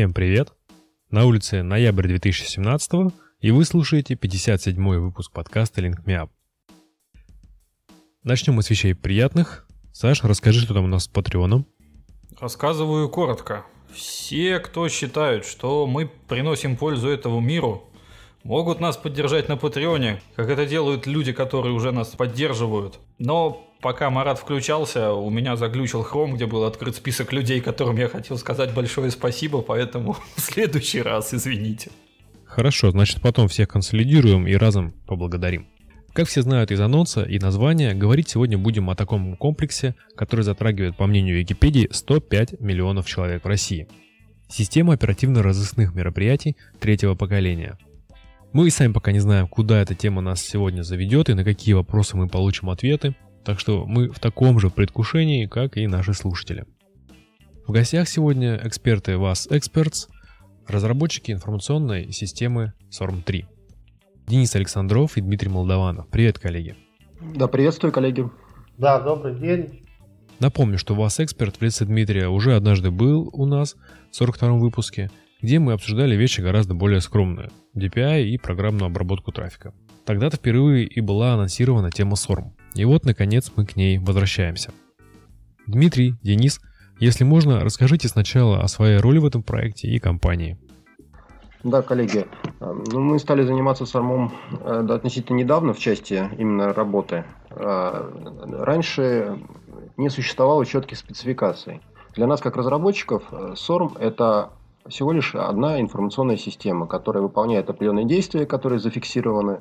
Всем привет! На улице ноябрь 2017 и вы слушаете 57-й выпуск подкаста Link Me Up. Начнем мы с вещей приятных. Саш, расскажи, что там у нас с Патреоном. Рассказываю коротко. Все, кто считают, что мы приносим пользу этому миру, могут нас поддержать на Патреоне, как это делают люди, которые уже нас поддерживают. Но пока Марат включался, у меня заглючил хром, где был открыт список людей, которым я хотел сказать большое спасибо, поэтому в следующий раз извините. Хорошо, значит потом всех консолидируем и разом поблагодарим. Как все знают из анонса и названия, говорить сегодня будем о таком комплексе, который затрагивает, по мнению Википедии, 105 миллионов человек в России. Система оперативно-розыскных мероприятий третьего поколения. Мы и сами пока не знаем, куда эта тема нас сегодня заведет и на какие вопросы мы получим ответы, так что мы в таком же предвкушении, как и наши слушатели. В гостях сегодня эксперты вас Experts, разработчики информационной системы SORM-3. Денис Александров и Дмитрий Молдованов. Привет, коллеги. Да, приветствую, коллеги. Да, добрый день. Напомню, что вас эксперт в лице Дмитрия уже однажды был у нас в 42-м выпуске, где мы обсуждали вещи гораздо более скромные – DPI и программную обработку трафика. Тогда-то впервые и была анонсирована тема SORM. И вот, наконец, мы к ней возвращаемся. Дмитрий, Денис, если можно, расскажите сначала о своей роли в этом проекте и компании. Да, коллеги, ну, мы стали заниматься сормом э, относительно недавно в части именно работы. Э, раньше не существовало четких спецификаций. Для нас, как разработчиков, SORM э, – это всего лишь одна информационная система, которая выполняет определенные действия, которые зафиксированы,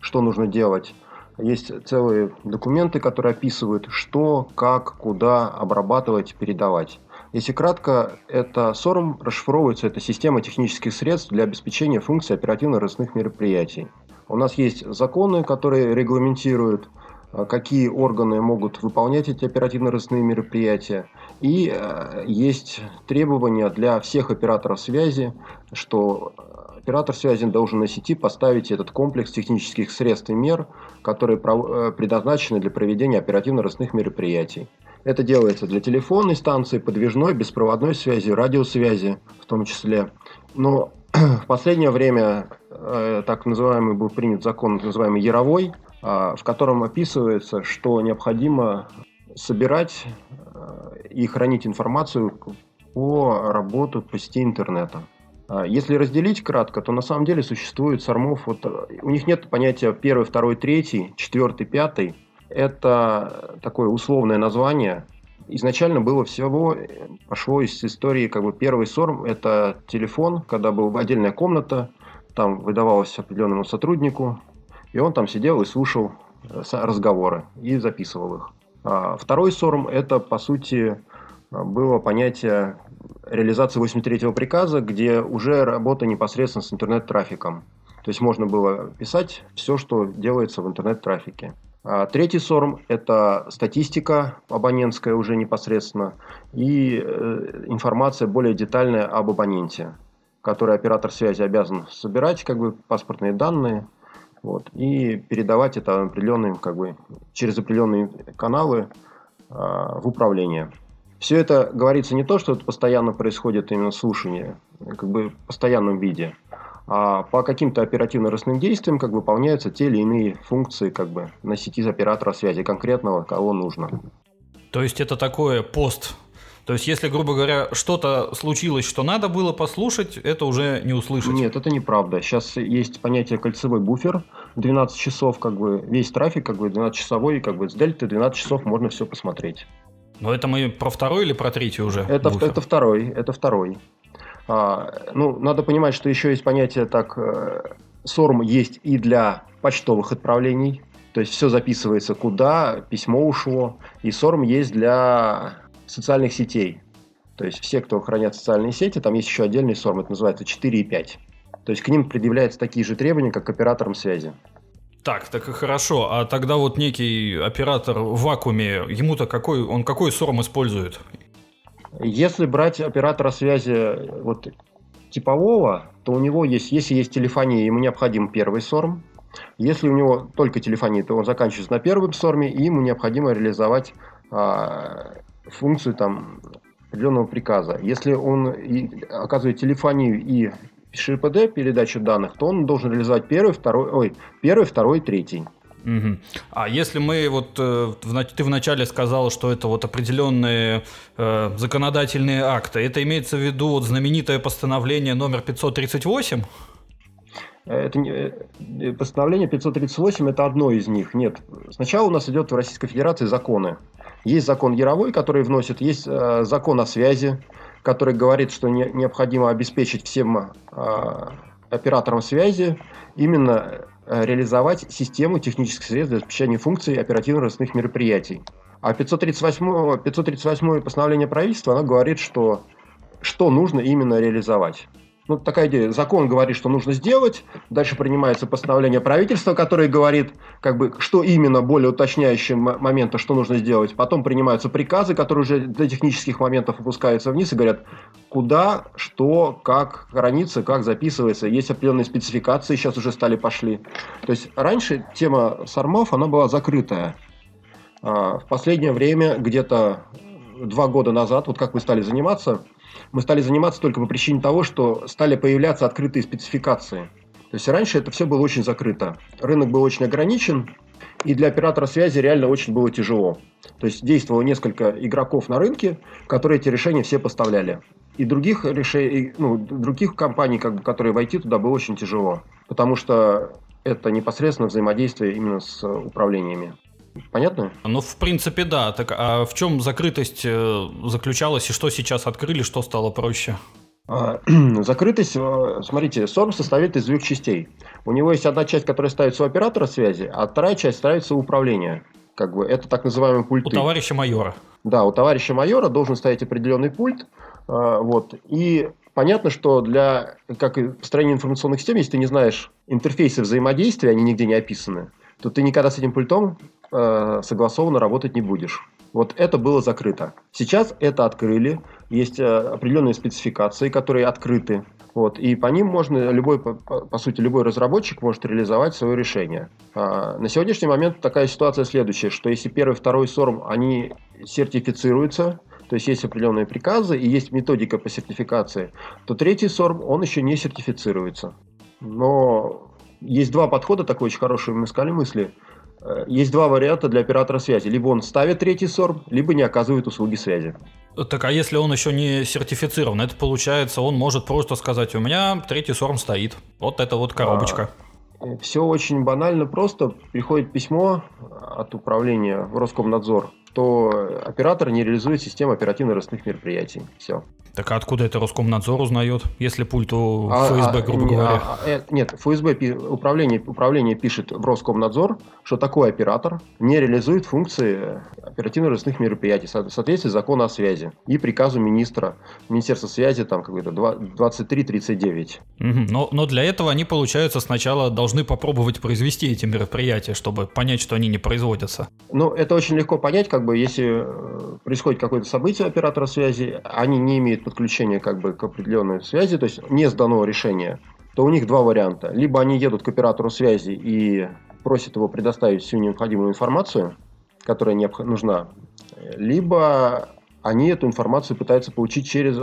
что нужно делать – есть целые документы, которые описывают, что, как, куда обрабатывать, передавать. Если кратко, это SORM расшифровывается, это система технических средств для обеспечения функций оперативно-розыскных мероприятий. У нас есть законы, которые регламентируют, э, какие органы могут выполнять эти оперативно-розыскные мероприятия. И э, есть требования для всех операторов связи, что Оператор связи должен на сети поставить этот комплекс технических средств и мер, которые э, предназначены для проведения оперативно-розыскных мероприятий. Это делается для телефонной станции, подвижной, беспроводной связи, радиосвязи в том числе. Но в последнее время э, так называемый был принят закон, называемый Яровой, э, в котором описывается, что необходимо собирать э, и хранить информацию по работе по сети интернета. А, если разделить кратко, то на самом деле существует сормов, вот, э, у них нет понятия первый, второй, третий, четвертый, пятый. Это такое условное название. Изначально было всего, э, пошло из истории, как бы первый сорм – это телефон, когда была отдельная комната, там выдавалось определенному сотруднику, и он там сидел и слушал разговоры и записывал их. А второй сорм – это, по сути, было понятие реализации 83-го приказа, где уже работа непосредственно с интернет-трафиком. То есть можно было писать все, что делается в интернет-трафике. А третий СОРМ – это статистика абонентская уже непосредственно и э, информация более детальная об абоненте, которую оператор связи обязан собирать, как бы паспортные данные, вот, и передавать это определенным, как бы, через определенные каналы э, в управление. Все это говорится не то, что это постоянно происходит именно слушание, как бы в постоянном виде, а по каким-то оперативно-ростным действиям как бы выполняются те или иные функции как бы на сети оператора связи конкретного, кого нужно. То есть это такое пост то есть, если, грубо говоря, что-то случилось, что надо было послушать, это уже не услышать. Нет, это неправда. Сейчас есть понятие кольцевой буфер. 12 часов, как бы, весь трафик, как бы, 12-часовой, как бы, с дельты 12 часов можно все посмотреть. Но это мы про второй или про третий уже? Это, это второй, это второй. А, ну, надо понимать, что еще есть понятие так, э, есть и для почтовых отправлений, то есть все записывается куда, письмо ушло, и SORM есть для социальных сетей. То есть все, кто хранят социальные сети, там есть еще отдельный SORM, это называется 4 и 5. То есть к ним предъявляются такие же требования, как к операторам связи. Так, так и хорошо. А тогда вот некий оператор в вакууме, ему-то какой, он какой сорм использует? Если брать оператора связи вот типового, то у него есть, если есть телефония, ему необходим первый сорм. Если у него только телефония, то он заканчивается на первом сорме, и ему необходимо реализовать а, функцию там определенного приказа. Если он и оказывает телефонию и ШПД, передачу данных, то он должен реализовать первый, второй, ой, первый, второй, третий. Угу. А если мы вот э, ты вначале сказал, что это вот определенные э, законодательные акты, это имеется в виду вот знаменитое постановление номер 538? Это не, э, постановление 538 это одно из них. Нет. Сначала у нас идет в Российской Федерации законы. Есть закон Яровой, который вносит, есть э, закон о связи, который говорит, что не, необходимо обеспечить всем э, операторам связи именно Э, реализовать систему технических средств для обеспечения функций оперативно-розыскных мероприятий. А 538, 538 постановление правительства, оно говорит, что что нужно именно реализовать. Ну, такая идея. Закон говорит, что нужно сделать. Дальше принимается постановление правительства, которое говорит, как бы, что именно более уточняющие моменты, что нужно сделать. Потом принимаются приказы, которые уже для технических моментов опускаются вниз и говорят, куда, что, как хранится, как записывается. Есть определенные спецификации, сейчас уже стали пошли. То есть раньше тема сармов, она была закрытая. А в последнее время, где-то два года назад, вот как мы стали заниматься, мы стали заниматься только по причине того, что стали появляться открытые спецификации. То есть раньше это все было очень закрыто. Рынок был очень ограничен, и для оператора связи реально очень было тяжело. То есть действовало несколько игроков на рынке, которые эти решения все поставляли. И других решений, ну, других компаний, как бы, которые войти туда, было очень тяжело. Потому что это непосредственно взаимодействие именно с управлениями. Понятно? Ну, в принципе, да. Так, а в чем закрытость э, заключалась и что сейчас открыли, что стало проще? А, закрытость, э, смотрите, SORM состоит из двух частей. У него есть одна часть, которая ставится у оператора связи, а вторая часть ставится у управления. Как бы это так называемый пульт. У товарища майора. Да, у товарища майора должен стоять определенный пульт. Э, вот. И понятно, что для как и построения информационных систем, если ты не знаешь интерфейсы взаимодействия, они нигде не описаны, то ты никогда с этим пультом э, согласованно работать не будешь. Вот это было закрыто. Сейчас это открыли. Есть э, определенные спецификации, которые открыты. Вот, и по ним можно любой, по, по сути, любой разработчик может реализовать свое решение. А, на сегодняшний момент такая ситуация следующая, что если первый второй сорм, они сертифицируются, то есть есть определенные приказы и есть методика по сертификации, то третий сорм, он еще не сертифицируется. Но есть два подхода, такой очень хороший мы искали мысли – есть два варианта для оператора связи. Либо он ставит третий сорм, либо не оказывает услуги связи. Так а если он еще не сертифицирован, это получается, он может просто сказать, у меня третий сорм стоит. Вот это вот коробочка. А, э, все очень банально просто. Приходит письмо от управления в Роскомнадзор, что оператор не реализует систему оперативно-розыскных мероприятий. Все. Так а откуда это Роскомнадзор узнает, если пульт у а, ФСБ, а, грубо не, говоря? А, а, нет, ФСБ управление, управление пишет в Роскомнадзор, что такой оператор не реализует функции оперативно-розыскных мероприятий в соответствии с законом о связи и приказу министра, Министерства связи, там, как-то 2339. Угу, но, но для этого они, получается, сначала должны попробовать произвести эти мероприятия, чтобы понять, что они не производятся. Ну, это очень легко понять, как бы, если э, происходит какое-то событие оператора связи, они не имеют имеет подключение как бы к определенной связи, то есть не сдано решение, то у них два варианта. Либо они едут к оператору связи и просят его предоставить всю необходимую информацию, которая нужна, либо они эту информацию пытаются получить через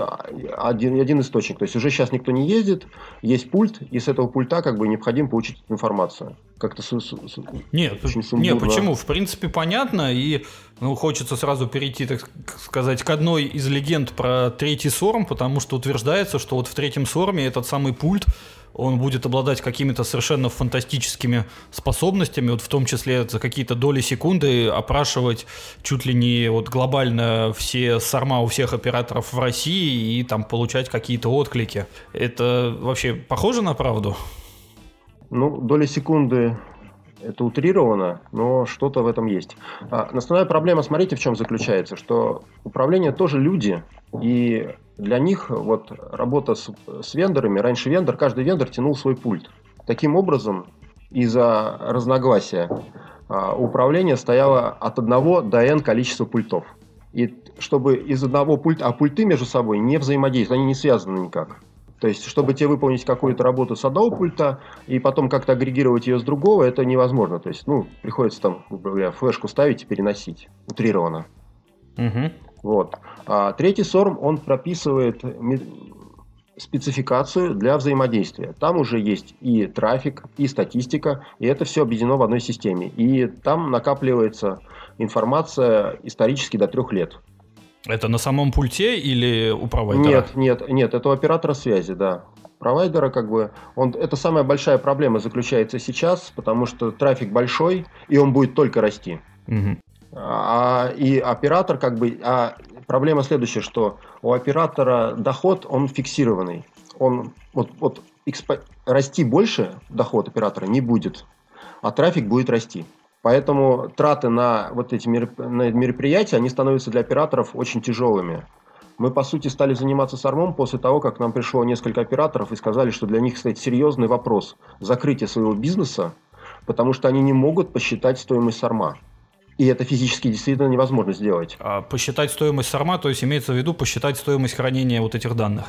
один, один источник. То есть уже сейчас никто не ездит, есть пульт, и с этого пульта как бы необходимо получить эту информацию. Как-то с, с, с, нет, нет, почему? В принципе, понятно, и ну, хочется сразу перейти, так сказать, к одной из легенд про третий сорм, потому что утверждается, что вот в третьем сорме этот самый пульт он будет обладать какими-то совершенно фантастическими способностями, вот в том числе за какие-то доли секунды опрашивать чуть ли не вот глобально все сарма у всех операторов в России и там получать какие-то отклики. Это вообще похоже на правду? Ну, доли секунды это утрировано, но что-то в этом есть. А, основная проблема, смотрите, в чем заключается, что управление тоже люди, и для них вот работа с, с вендорами, раньше вендор, каждый вендор тянул свой пульт. Таким образом, из-за разногласия а, управление стояло от одного до n количества пультов. И чтобы из одного пульта, а пульты между собой не взаимодействуют, они не связаны никак. То есть, чтобы тебе выполнить какую-то работу с одного пульта и потом как-то агрегировать ее с другого, это невозможно. То есть, ну, приходится там, говоря, флешку ставить и переносить. Утрированно. Угу. Вот. А третий СОРМ, он прописывает спецификацию для взаимодействия. Там уже есть и трафик, и статистика, и это все объединено в одной системе. И там накапливается информация исторически до трех лет. Это на самом пульте или у провайдера? Нет, нет, нет, это у оператора связи, да. Провайдера, как бы, он, это самая большая проблема заключается сейчас, потому что трафик большой, и он будет только расти. Угу. А, и оператор, как бы, а проблема следующая, что у оператора доход, он фиксированный. Он, вот, вот экспо, расти больше доход оператора не будет, а трафик будет расти. Поэтому траты на вот эти мероприятия, они становятся для операторов очень тяжелыми. Мы, по сути, стали заниматься сармом после того, как нам пришло несколько операторов и сказали, что для них стоит серьезный вопрос закрытия своего бизнеса, потому что они не могут посчитать стоимость сарма. И это физически действительно невозможно сделать. А посчитать стоимость сарма, то есть имеется в виду посчитать стоимость хранения вот этих данных?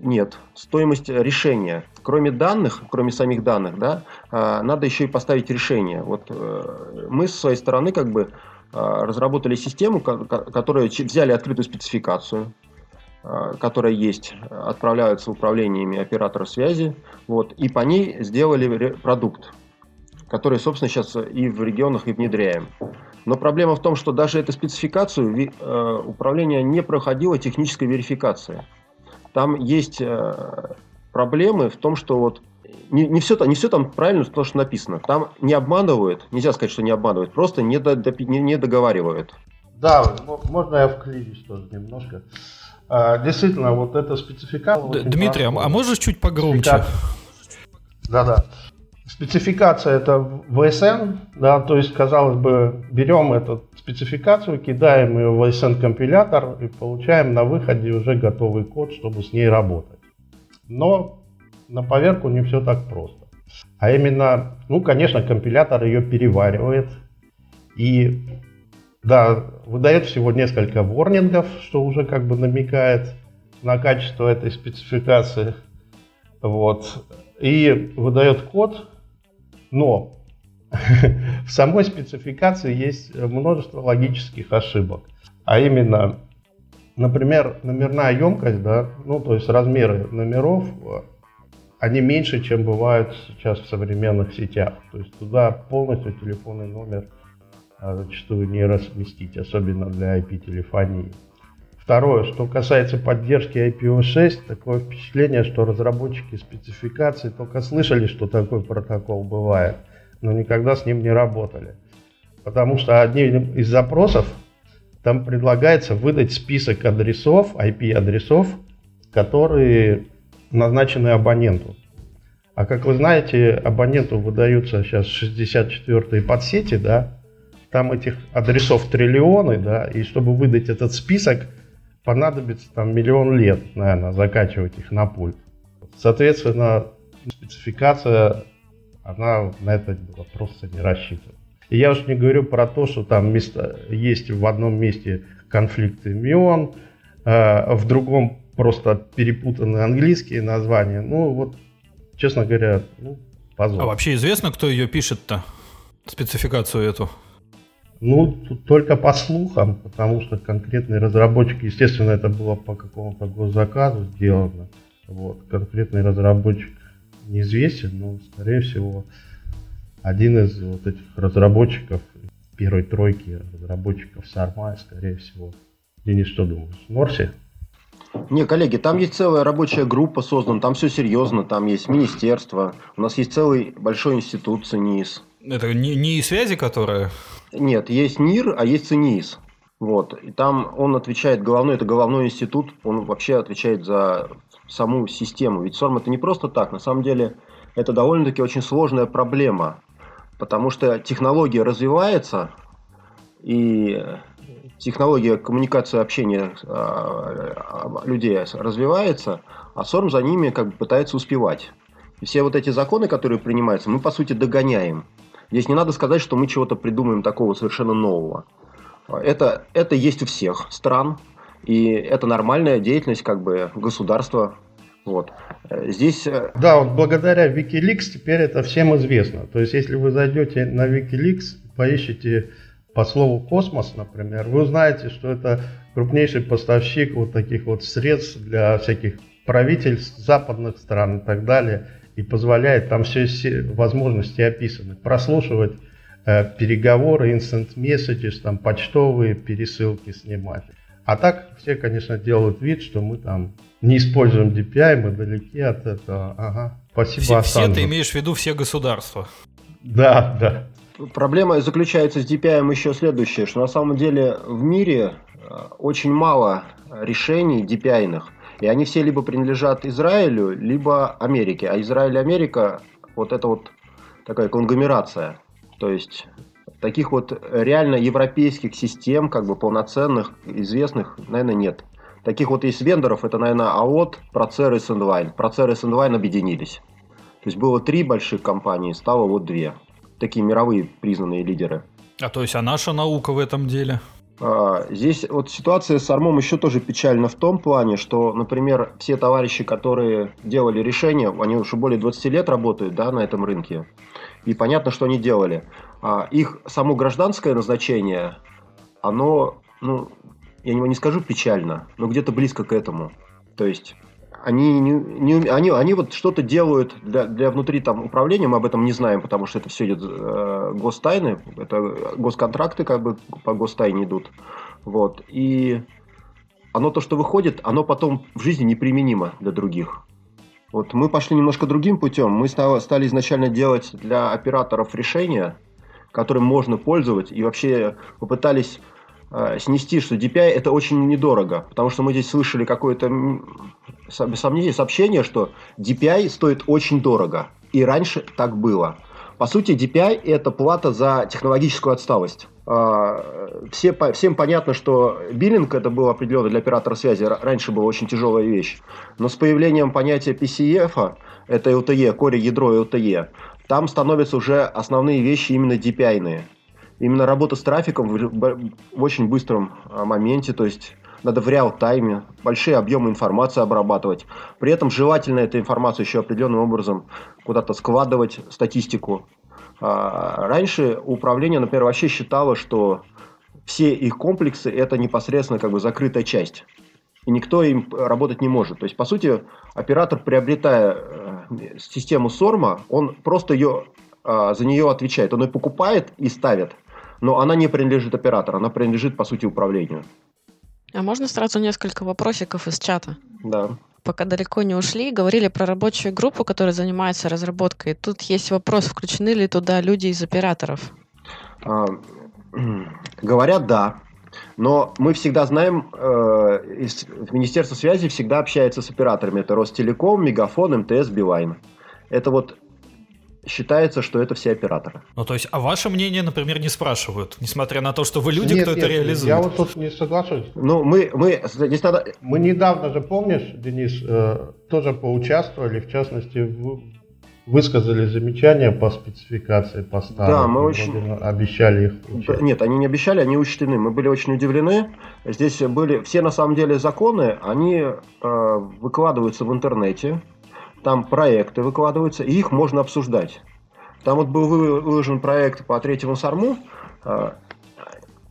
Нет, стоимость решения. Кроме данных, кроме самих данных, да, а, надо еще и поставить решение. Вот э, мы с своей стороны как бы а, разработали систему, которая взяли открытую спецификацию, а, которая есть, отправляются управлениями оператора связи, вот, и по ней сделали продукт, который, собственно, сейчас и в регионах и внедряем. Но проблема в том, что даже эту спецификацию э, управление не проходило технической верификации. Там есть э, проблемы в том, что вот не, не, все, не все там правильно то, что написано. Там не обманывают, нельзя сказать, что не обманывают, просто не, до, не, не договаривают. Да, можно я вклинюсь тоже немножко. А, действительно, вот эта спецификация... Дмитрий, а, а можешь чуть погромче? Да-да. Спецификация это VSN, да, то есть, казалось бы, берем эту спецификацию, кидаем ее в VSN компилятор и получаем на выходе уже готовый код, чтобы с ней работать. Но на поверку не все так просто. А именно, ну, конечно, компилятор ее переваривает и, да, выдает всего несколько ворнингов, что уже как бы намекает на качество этой спецификации. Вот. И выдает код, но в самой спецификации есть множество логических ошибок. А именно, например, номерная емкость, да, ну то есть размеры номеров, они меньше, чем бывают сейчас в современных сетях. То есть туда полностью телефонный номер а, зачастую не разместить, особенно для IP-телефонии. Второе, что касается поддержки IPv6, такое впечатление, что разработчики спецификаций только слышали, что такой протокол бывает, но никогда с ним не работали. Потому что одним из запросов там предлагается выдать список адресов, IP-адресов, которые назначены абоненту. А как вы знаете, абоненту выдаются сейчас 64-е подсети, да, там этих адресов триллионы, да, и чтобы выдать этот список, понадобится там миллион лет, наверное, закачивать их на пульт. Соответственно, спецификация, она на это просто не рассчитана. И я уж не говорю про то, что там место, есть в одном месте конфликт имен, э, в другом просто перепутаны английские названия. Ну, вот, честно говоря, ну, позор. А вообще известно, кто ее пишет-то? Спецификацию эту? Ну, тут только по слухам, потому что конкретный разработчик, естественно, это было по какому-то госзаказу сделано. Вот, конкретный разработчик неизвестен, но, скорее всего, один из вот этих разработчиков, первой тройки разработчиков Сарма, скорее всего. Денис, что думаешь? Норси? Не, коллеги, там есть целая рабочая группа создана, там все серьезно, там есть министерство, у нас есть целый большой институт ЦИНИС. Это не, не связи, которая нет, есть НИР, а есть ЦИНИИС. Вот. И там он отвечает, головной, это головной институт, он вообще отвечает за саму систему. Ведь СОРМ это не просто так, на самом деле это довольно-таки очень сложная проблема, потому что технология развивается, и технология коммуникации общения а, людей развивается, а СОРМ за ними как бы пытается успевать. И все вот эти законы, которые принимаются, мы по сути догоняем. Здесь не надо сказать, что мы чего-то придумаем такого совершенно нового. Это, это есть у всех стран, и это нормальная деятельность как бы государства. Вот. Здесь... Э, да, вот благодаря Wikileaks теперь это всем известно. То есть, если вы зайдете на Wikileaks, поищите по слову космос, например, вы узнаете, что это крупнейший поставщик вот таких вот средств для всяких правительств западных стран и так далее, и позволяет, там все, все возможности описаны, прослушивать э, переговоры, instant messages, там почтовые пересылки снимать. А так все, конечно, делают вид, что мы там не используем DPI, мы далеки от этого. Ага. Спасибо, все, все ты имеешь в виду все государства. Да, да. Проблема заключается с DPI еще следующее, что на самом деле в мире э, очень мало решений DPI-ных, и они все либо принадлежат Израилю, либо Америке. А Израиль и Америка вот это вот такая конгломерация. То есть таких вот реально европейских систем, как бы полноценных, известных, наверное, нет. Таких вот есть вендоров, это, наверное, АОТ, Процер и Sandvine. Процер и Sandvine объединились. То есть было три больших компании, стало вот две. Такие мировые признанные лидеры. А то есть, а наша наука в этом деле? А, здесь вот ситуация с Армом еще тоже печальна в том плане, что, например, все товарищи, которые делали решения, они уже более 20 лет работают да, на этом рынке, и понятно, что они делали. А их само гражданское назначение, оно, ну, я не, не скажу печально, но где-то близко к этому. То есть они, не, не, они, они вот что-то делают для, для внутри там управления, мы об этом не знаем, потому что это все идет э, гостайны, это госконтракты как бы по гостайне идут. Вот. И оно то, что выходит, оно потом в жизни неприменимо для других. Вот мы пошли немножко другим путем. Мы стали изначально делать для операторов решения, которым можно пользоваться, и вообще попытались э, снести, что DPI это очень недорого, потому что мы здесь слышали какое-то без сомнения сообщение, что DPI стоит очень дорого, и раньше так было. По сути, DPI – это плата за технологическую отсталость. А, все, всем понятно, что биллинг это был определенно для оператора связи, раньше была очень тяжелая вещь. Но с появлением понятия PCF, это LTE, коре ядро LTE, там становятся уже основные вещи именно DPI-ные. Именно работа с трафиком в, в очень быстром а, моменте, то есть надо в реал-тайме большие объемы информации обрабатывать. При этом желательно эту информацию еще определенным образом куда-то складывать, статистику. А раньше управление, например, вообще считало, что все их комплексы это непосредственно как бы закрытая часть. И никто им работать не может. То есть, по сути, оператор, приобретая э, систему Сорма, он просто ее, а, за нее отвечает. Он ее покупает и ставит, но она не принадлежит оператору, она принадлежит, по сути, управлению. А можно сразу несколько вопросиков из чата? Да. Пока далеко не ушли, говорили про рабочую группу, которая занимается разработкой. Тут есть вопрос, включены ли туда люди из операторов? А, говорят, да. Но мы всегда знаем, э, из, Министерство связи всегда общается с операторами. Это Ростелеком, Мегафон, МТС, Билайн. Это вот считается, что это все операторы. Ну, то есть, а ваше мнение, например, не спрашивают, несмотря на то, что вы люди, нет, кто нет, это реализует? Я вот тут не соглашусь. Ну, мы, мы, здесь надо... мы недавно же, помнишь, Денис, э, тоже поучаствовали, в частности, в, высказали замечания по спецификации поста. Да, мы очень... Обещали их учесть. Нет, они не обещали, они учтены. Мы были очень удивлены. Здесь были все, на самом деле, законы, они э, выкладываются в интернете там проекты выкладываются, и их можно обсуждать. Там вот был выложен проект по третьему сарму. А,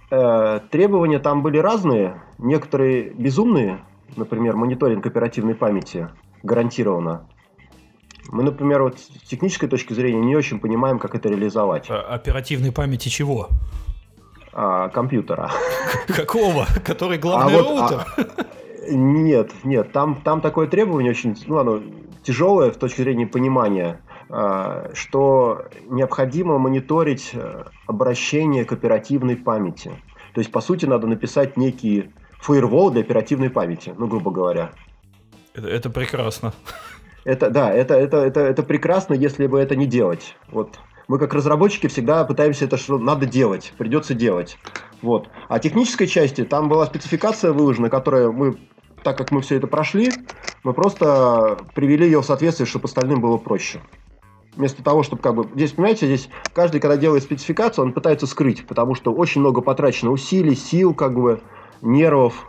э, требования там были разные, некоторые безумные, например, мониторинг оперативной памяти гарантированно. Мы, например, вот с технической точки зрения не очень понимаем, как это реализовать. А, оперативной памяти чего? А, компьютера. Какого? Который главный а роутер? Вот, а, нет, нет, там, там такое требование очень, ну, оно тяжелое с точки зрения понимания, а, что необходимо мониторить э, обращение к оперативной памяти. То есть, по сути, надо написать некий фаервол для оперативной памяти, ну, грубо говоря. Это, это прекрасно. Это, да, это, это, это, это прекрасно, если бы это не делать. Вот мы как разработчики всегда пытаемся это что надо делать, придется делать. Вот. А технической части там была спецификация выложена, которая мы так как мы все это прошли, мы просто привели ее в соответствие, чтобы остальным было проще. Вместо того, чтобы как бы... Здесь, понимаете, здесь каждый, когда делает спецификацию, он пытается скрыть, потому что очень много потрачено усилий, сил, как бы, нервов,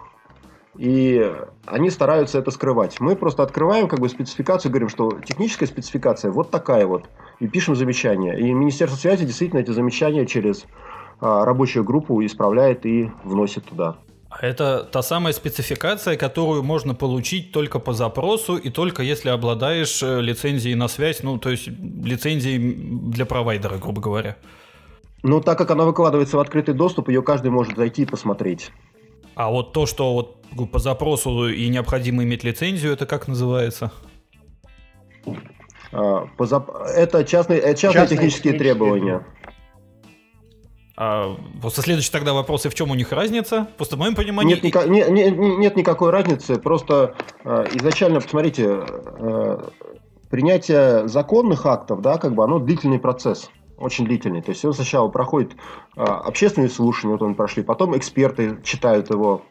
и они стараются это скрывать. Мы просто открываем как бы спецификацию, говорим, что техническая спецификация вот такая вот, и пишем замечания. И Министерство связи действительно эти замечания через а, рабочая группа исправляет и вносит туда. А это та самая спецификация, которую можно получить только по запросу и только если обладаешь э, лицензией на связь, ну, то есть лицензией для провайдера, грубо говоря. Ну, так как она выкладывается в открытый доступ, ее каждый может зайти и посмотреть. А вот то, что вот по запросу и необходимо иметь лицензию, это как называется? А, по зап... Это частные, это частные, частные технические, технические требования. А, просто следующий тогда вопрос, и в чем у них разница? Просто в моем понимании... Нет, ника- не, не, нет никакой разницы, просто э, изначально, посмотрите, э, принятие законных актов, да, как бы оно длительный процесс, очень длительный. То есть он сначала проходит э, общественные слушания, вот он прошли, потом эксперты читают его,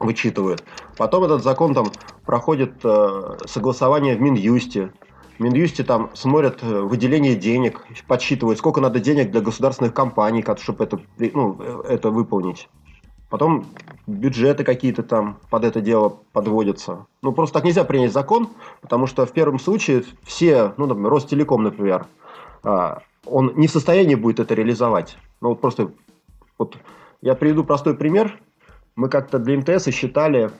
вычитывают. Потом этот закон там проходит э, согласование в Минюсте, Минюсте там смотрят э, выделение денег, подсчитывают, сколько надо денег для государственных компаний, чтобы это, ну, э, это выполнить. Потом бюджеты какие-то там под это дело подводятся. Ну, просто так нельзя принять закон, потому что в первом случае все, ну, например, Ростелеком, например, а, он не в состоянии будет это реализовать. Ну, вот просто, вот я приведу простой пример. Мы как-то для МТС считали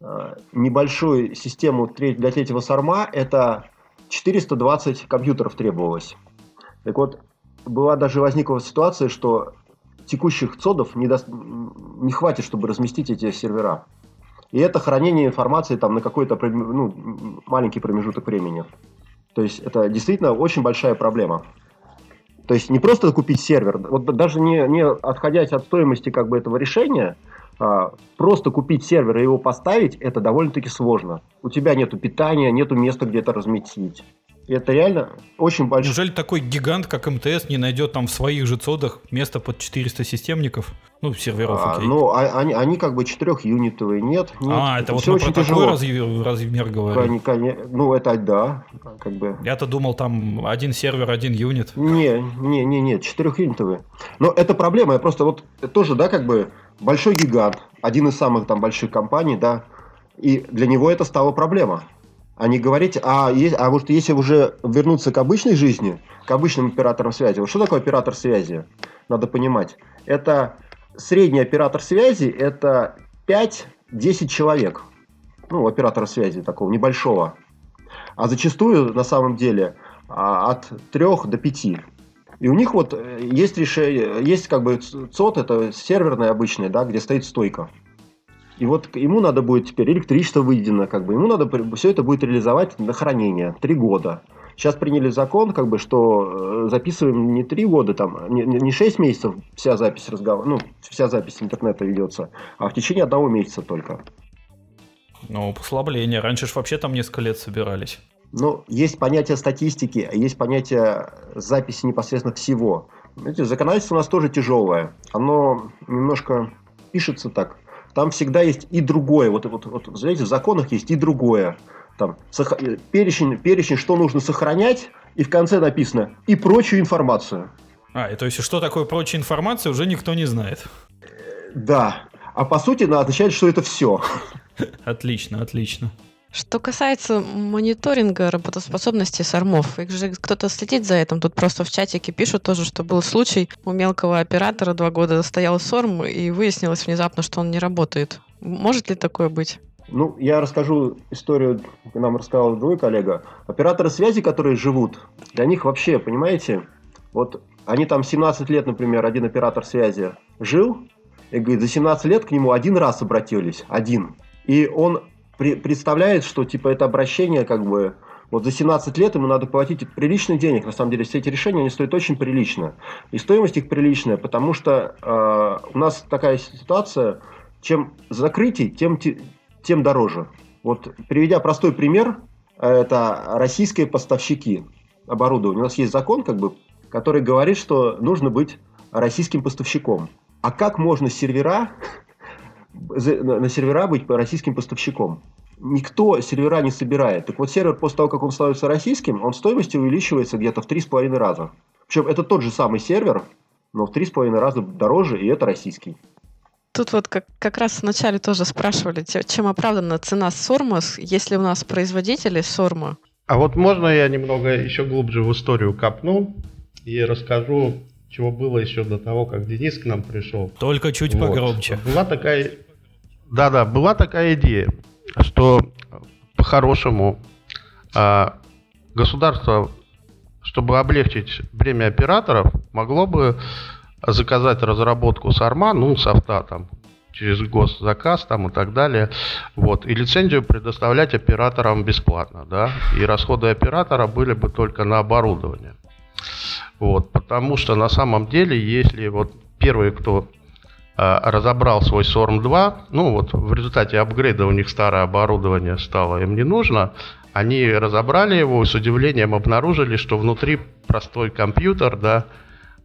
а, небольшую систему для третьего сорма, это 420 компьютеров требовалось. Так вот, была даже возникла ситуация, что текущих цодов не, до... не хватит, чтобы разместить эти сервера. И это хранение информации там на какой-то ну, маленький промежуток времени. То есть это действительно очень большая проблема. То есть не просто купить сервер, вот даже не, не отходясь от стоимости как бы этого решения, просто купить сервер и его поставить, это довольно-таки сложно. У тебя нету питания, нету места где то разместить. Это реально очень большой. Неужели такой гигант, как МТС, не найдет там в своих же цодах место под 400 системников? Ну, серверов, а, окей. Ну, а, они, они как бы четырехюнитовые, нет, нет. А, это, это вот мы про тяжело. такой размер, размер говорим? Конечно, ну, это да, как бы. Я-то думал, там один сервер, один юнит. Не, не, не, не, четырехюнитовые. Но это проблема, я просто вот тоже, да, как бы большой гигант, один из самых там больших компаний, да, и для него это стало проблема. А не говорить, а, есть, а может, если уже вернуться к обычной жизни, к обычным операторам связи. Вот что такое оператор связи? Надо понимать. Это средний оператор связи, это 5-10 человек. Ну, оператора связи такого небольшого. А зачастую, на самом деле, а, от 3 до 5. И у них вот э, есть решение, есть как бы ЦОД, это серверный обычный, да, где стоит стойка. И вот ему надо будет теперь электричество выведено, как бы ему надо все это будет реализовать на хранение три года. Сейчас приняли закон, как бы, что э, записываем не три года, там, не, не 6 месяцев вся запись разговора, ну, вся запись интернета ведется, а в течение одного месяца только. Ну, послабление. Раньше же вообще там несколько лет собирались. Ну, есть понятие статистики, а есть понятие записи непосредственно всего. Знаете, законодательство у нас тоже тяжелое. Оно немножко пишется так. Там всегда есть и другое. Вот, вот, вот знаете, в законах есть и другое. Там сох... перечень, перечень, что нужно сохранять, и в конце написано и прочую информацию. А, и то есть, что такое прочая информация, уже никто не знает. Да. А по сути, она означает, что это все. Отлично, отлично. Что касается мониторинга работоспособности сормов, их же кто-то следит за этим. Тут просто в чатике пишут тоже, что был случай у мелкого оператора два года стоял сорм, и выяснилось внезапно, что он не работает. Может ли такое быть? Ну, я расскажу историю, нам рассказал другой коллега. Операторы связи, которые живут, для них вообще, понимаете, вот они там 17 лет, например, один оператор связи жил, и говорит, за 17 лет к нему один раз обратились, один. И он представляет, что типа это обращение как бы вот за 17 лет ему надо платить приличный денег. На самом деле все эти решения они стоят очень прилично. И стоимость их приличная, потому что э, у нас такая ситуация, чем закрытий, тем, тем дороже. Вот приведя простой пример, это российские поставщики оборудования. У нас есть закон, как бы, который говорит, что нужно быть российским поставщиком. А как можно сервера на сервера быть по российским поставщиком. Никто сервера не собирает. Так вот, сервер после того, как он становится российским, он стоимостью увеличивается где-то в 3,5 раза. Причем это тот же самый сервер, но в 3,5 раза дороже, и это российский. Тут вот как, как раз вначале тоже спрашивали, чем оправдана цена Сорма, если у нас производители Сорма. А вот можно я немного еще глубже в историю копну и расскажу чего было еще до того, как Денис к нам пришел. Только чуть вот. погромче. Была такая... Да-да, была такая идея, что по-хорошему а, государство, чтобы облегчить бремя операторов, могло бы заказать разработку САРМА, ну, софта там, через госзаказ там и так далее. Вот. И лицензию предоставлять операторам бесплатно, да. И расходы оператора были бы только на оборудование. Вот. Потому что на самом деле, если вот первые, кто а, разобрал свой SORM-2, ну вот в результате апгрейда у них старое оборудование стало им не нужно, они разобрали его и с удивлением обнаружили, что внутри простой компьютер, да,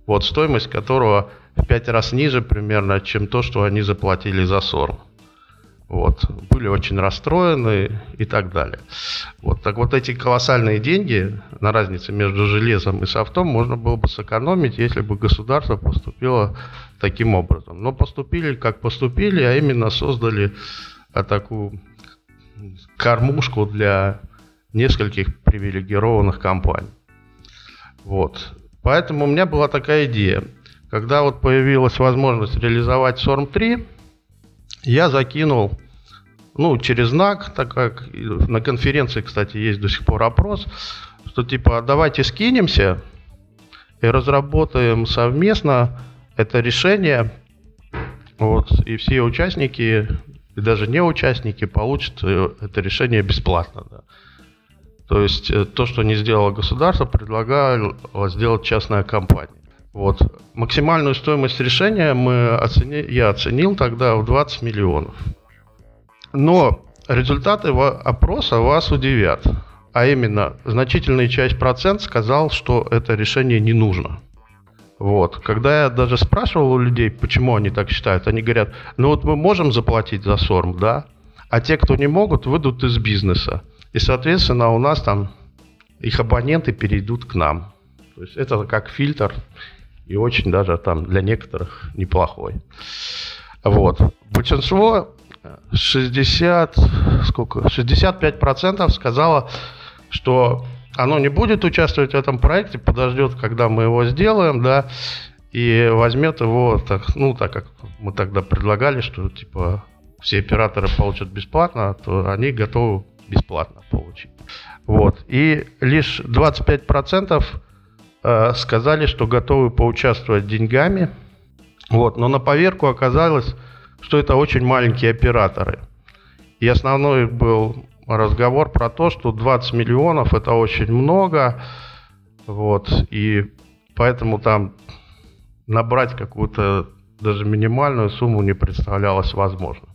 вот стоимость которого в пять раз ниже примерно, чем то, что они заплатили за СОРМ. Вот. Были очень расстроены и так далее. Вот. Так вот эти колоссальные деньги на разнице между железом и софтом можно было бы сэкономить, если бы государство поступило таким образом. Но поступили как поступили, а именно создали а, такую кормушку для нескольких привилегированных компаний. Вот. Поэтому у меня была такая идея. Когда вот появилась возможность реализовать SORM 3, я закинул, ну, через знак, так как на конференции, кстати, есть до сих пор опрос, что типа давайте скинемся и разработаем совместно это решение, вот, и все участники, и даже не участники получат э, это решение бесплатно. Да. То есть э, то, что не сделало государство, предлагало сделать частная компания. Вот. Максимальную стоимость решения мы оцени... я оценил тогда в 20 миллионов. Но результаты опроса вас удивят. А именно, значительная часть процент сказал, что это решение не нужно. Вот. Когда я даже спрашивал у людей, почему они так считают, они говорят, ну вот мы можем заплатить за СОРМ, да, а те, кто не могут, выйдут из бизнеса. И, соответственно, у нас там их абоненты перейдут к нам. То есть это как фильтр и очень даже там для некоторых неплохой. Вот. Большинство 60, сколько, 65% сказала, что оно не будет участвовать в этом проекте, подождет, когда мы его сделаем, да, и возьмет его, так, ну, так как мы тогда предлагали, что, типа, все операторы получат бесплатно, то они готовы бесплатно получить. Вот. И лишь 25% Э, сказали, что готовы поучаствовать деньгами. Вот, но на поверку оказалось, что это очень маленькие операторы. И основной был разговор про то, что 20 миллионов это очень много. Вот, и поэтому там набрать какую-то даже минимальную сумму не представлялось возможным.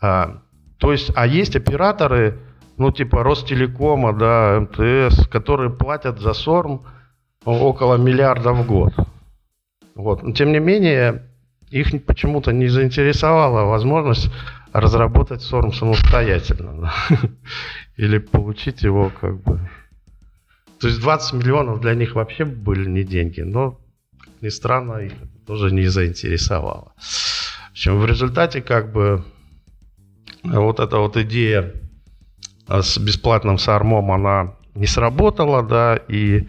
А, то есть, а есть операторы, ну типа Ростелекома, да, МТС, которые платят за СОРМ – около миллиарда в год. Вот. Но тем не менее, их почему-то не заинтересовала возможность разработать сорм самостоятельно. Или получить его как бы... То есть 20 миллионов для них вообще были не деньги, но, как ни странно, их тоже не заинтересовало. В общем, в результате как бы вот эта вот идея с бесплатным сармом, она не сработала, да, и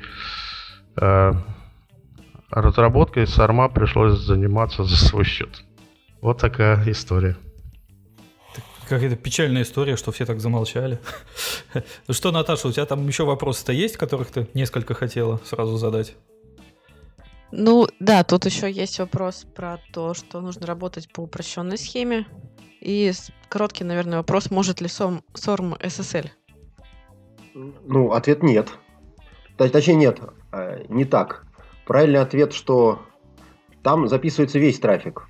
разработкой Сарма пришлось заниматься за свой счет. Вот такая история. Какая-то печальная история, что все так замолчали. Ну что, Наташа, у тебя там еще вопросы-то есть, которых ты несколько хотела сразу задать? Ну да, тут еще есть вопрос про то, что нужно работать по упрощенной схеме. И короткий, наверное, вопрос, может ли SORM, SORM SSL? Ну, ответ нет. Точнее, нет. Э, не так. Правильный ответ, что там записывается весь трафик.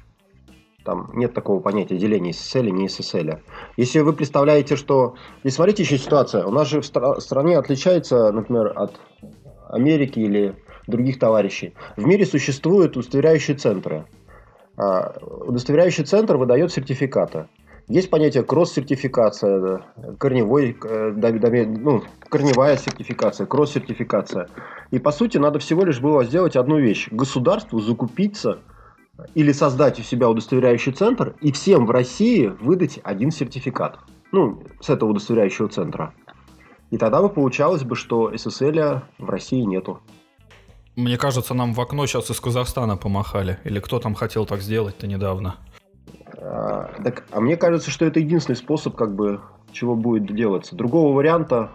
Там нет такого понятия деления SSL и не SSL. Если вы представляете, что... И смотрите еще ситуация. У нас же в стране отличается, например, от Америки или других товарищей. В мире существуют удостоверяющие центры. А, удостоверяющий центр выдает сертификаты. Есть понятие кросс-сертификация, корневой, э, ну, корневая сертификация, кросс-сертификация. И по сути надо всего лишь было сделать одну вещь. Государству закупиться или создать у себя удостоверяющий центр и всем в России выдать один сертификат. Ну, с этого удостоверяющего центра. И тогда бы получалось бы, что SSL в России нету. Мне кажется, нам в окно сейчас из Казахстана помахали. Или кто там хотел так сделать-то недавно? А, так, а мне кажется, что это единственный способ, как бы, чего будет делаться. Другого варианта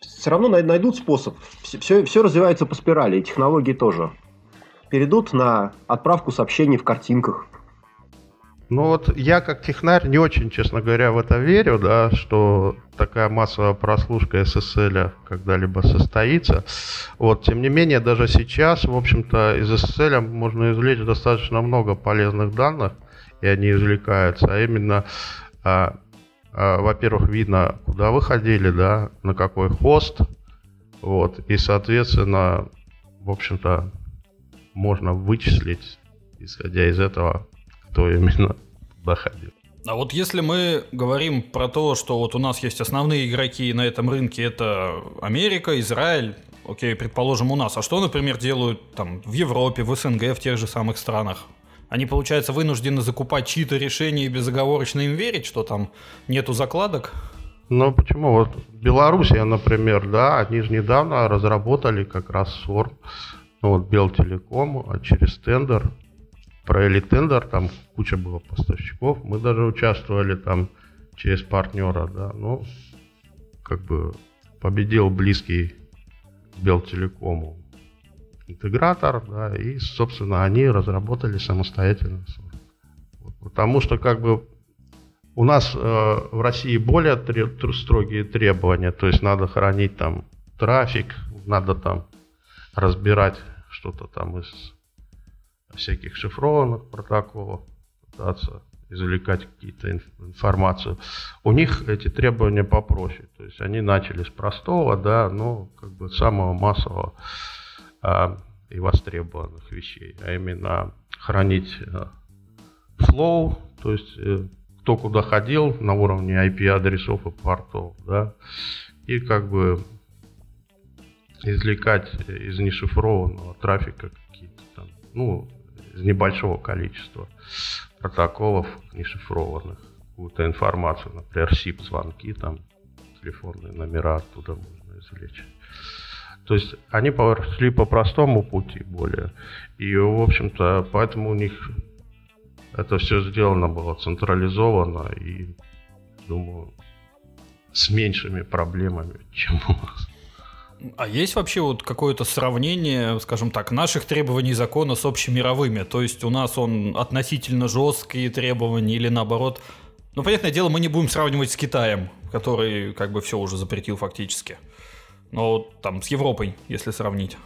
все равно найдут способ. Все, все, все развивается по спирали, и технологии тоже. Перейдут на отправку сообщений в картинках. Ну вот я как технарь не очень, честно говоря, в это верю, да, что такая массовая прослушка SSL когда-либо состоится. Вот, тем не менее, даже сейчас, в общем-то, из SSL можно извлечь достаточно много полезных данных, и они извлекаются, а именно а, а, во-первых, видно, куда вы ходили, да, на какой хост, вот, и, соответственно, в общем-то, можно вычислить, исходя из этого, кто именно туда ходил. А вот если мы говорим про то, что вот у нас есть основные игроки на этом рынке, это Америка, Израиль, окей, предположим, у нас. А что, например, делают там в Европе, в СНГ, в тех же самых странах? Они, получается, вынуждены закупать чьи-то решения и безоговорочно им верить, что там нету закладок? Ну почему? Вот Белоруссия, например, да, они же недавно разработали как раз СОР, ну, вот Белтелеком, а через тендер, провели тендер, там куча было поставщиков, мы даже участвовали там через партнера, да, ну, как бы победил близкий Белтелекому интегратор, да, и, собственно, они разработали самостоятельно. Потому что, как бы, у нас э, в России более тре- строгие требования, то есть надо хранить там трафик, надо там разбирать что-то там из всяких шифрованных протоколов, пытаться извлекать какие-то инф- информацию. У них эти требования попроще, то есть они начали с простого, да, но как бы самого массового и востребованных вещей, а именно хранить а, flow, то есть э, кто куда ходил на уровне IP-адресов и портов, да, и как бы извлекать из нешифрованного трафика какие-то там, ну, из небольшого количества протоколов нешифрованных какую-то информацию, например, SIP-звонки, там, телефонные номера оттуда можно извлечь. То есть они пошли по простому пути более. И, в общем-то, поэтому у них это все сделано было централизовано и, думаю, с меньшими проблемами, чем у нас. А есть вообще вот какое-то сравнение, скажем так, наших требований закона с общемировыми? То есть у нас он относительно жесткие требования или наоборот? Ну, понятное дело, мы не будем сравнивать с Китаем, который как бы все уже запретил фактически. Но там с Европой, если сравнить.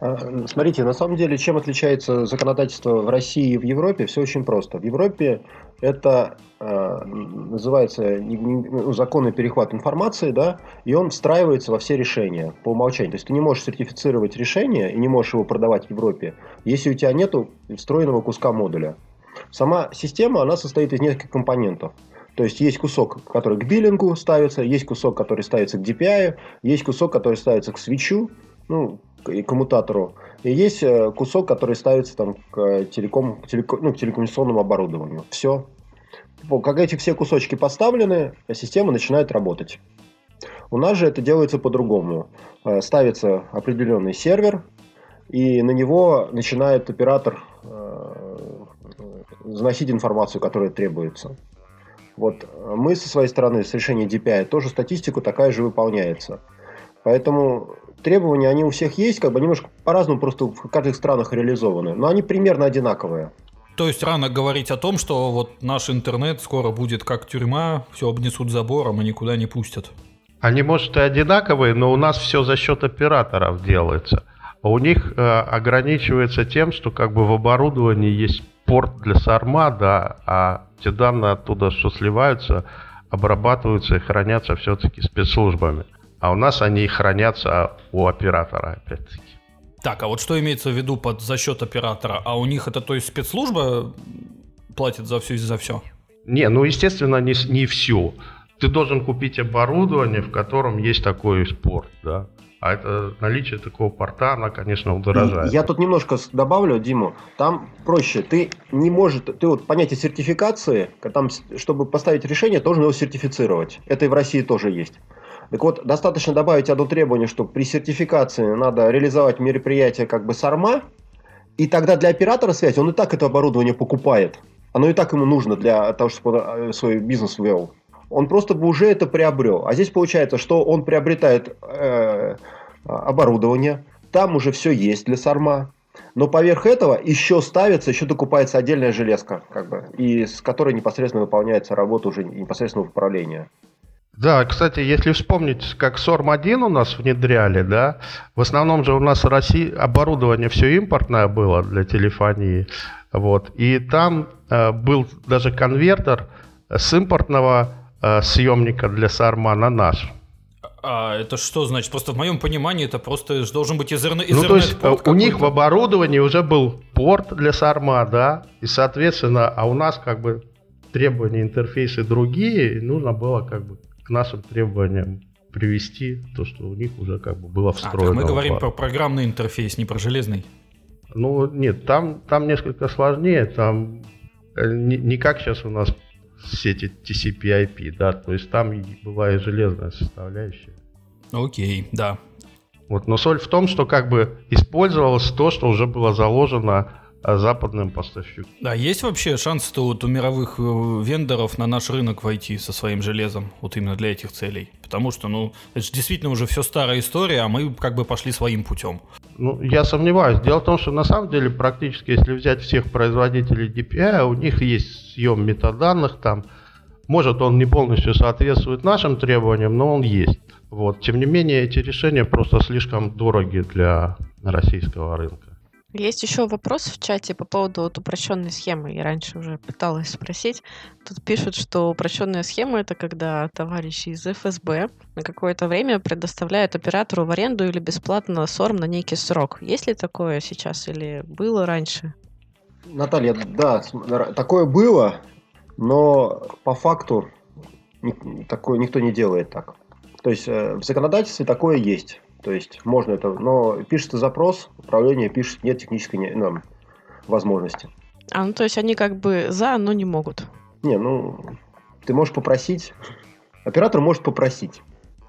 А, смотрите, на самом деле, чем отличается законодательство в России и в Европе, все очень просто. В Европе это э, называется ну, законный перехват информации, да, и он встраивается во все решения по умолчанию. То есть ты не можешь сертифицировать решение и не можешь его продавать в Европе, если у тебя нет встроенного куска модуля. Сама система, она состоит из нескольких компонентов. То есть есть кусок, который к биллингу ставится, есть кусок, который ставится к DPI, есть кусок, который ставится к свечу, ну, и коммутатору. И есть э, кусок, который ставится там к, телеком, к, телеком, ну, к телекоммуникационному оборудованию. Все. Когда эти все кусочки поставлены, система начинает работать. У нас же это делается по-другому. Э, ставится определенный сервер, и на него начинает оператор э, заносить информацию, которая требуется. Вот э, мы со своей стороны, с решения DPI, тоже статистику такая же выполняется. Поэтому требования, они у всех есть, как бы немножко по-разному просто в каждых странах реализованы. Но они примерно одинаковые. То есть рано говорить о том, что вот наш интернет скоро будет как тюрьма, все обнесут забором и никуда не пустят. Они, может, и одинаковые, но у нас все за счет операторов делается. А у них э, ограничивается тем, что как бы в оборудовании есть порт для сарма, да, а те данные оттуда, что сливаются, обрабатываются и хранятся все-таки спецслужбами. А у нас они хранятся у оператора, опять-таки. Так, а вот что имеется в виду под за счет оператора? А у них это, то есть, спецслужба платит за все и за все? Не, ну, естественно, не, не все. Ты должен купить оборудование, в котором есть такой спорт, да. А это наличие такого порта, она, конечно, удорожает. Я тут немножко добавлю, Диму. Там проще. Ты не можешь... Ты вот понятие сертификации, там, чтобы поставить решение, должен его сертифицировать. Это и в России тоже есть. Так вот, достаточно добавить одно требование, что при сертификации надо реализовать мероприятие как бы сарма, и тогда для оператора связи он и так это оборудование покупает. Оно и так ему нужно для того, чтобы он э, свой бизнес вел. Он просто бы уже это приобрел. А здесь получается, что он приобретает э, оборудование, там уже все есть для сарма, но поверх этого еще ставится, еще докупается отдельная железка, как бы, и с которой непосредственно выполняется работа уже непосредственно управления. Да, кстати, если вспомнить, как СОРМ-1 у нас внедряли, да, в основном же у нас в России оборудование все импортное было для телефонии, вот, и там э, был даже конвертер с импортного э, съемника для САРМа на наш. А это что значит? Просто в моем понимании это просто должен быть Ethernet, Ну, то есть э, у них в оборудовании уже был порт для сарма, да, и, соответственно, а у нас как бы требования интерфейсы другие, и нужно было как бы к нашим требованиям привести то, что у них уже как бы было встроено. А, мы говорим про программный интерфейс, не про железный. Ну, нет, там, там несколько сложнее, там э, не, не как сейчас у нас сети TCP/IP, да, то есть там была и железная составляющая. Окей, да. Вот, но соль в том, что как бы использовалось то, что уже было заложено а, западным поставщикам. Да, есть вообще шанс-то вот у мировых э, вендоров на наш рынок войти со своим железом, вот именно для этих целей? Потому что, ну, это же действительно уже все старая история, а мы как бы пошли своим путем. Ну, я сомневаюсь. Дело в том, что на самом деле практически, если взять всех производителей DPI, у них есть съем метаданных там. Может, он не полностью соответствует нашим требованиям, но он есть. Вот. Тем не менее, эти решения просто слишком дороги для российского рынка. Есть еще вопрос в чате по поводу вот упрощенной схемы. Я раньше уже пыталась спросить. Тут пишут, что упрощенная схема это когда товарищи из ФСБ на какое-то время предоставляют оператору в аренду или бесплатно СОРМ на некий срок. Есть ли такое сейчас или было раньше? Наталья, да, такое было, но по факту такое никто не делает так. То есть э, в законодательстве такое есть. То есть можно это, но пишется запрос, управление пишет, нет технической не, ну, возможности. А, ну то есть они как бы за, но не могут. Не, ну ты можешь попросить, оператор может попросить,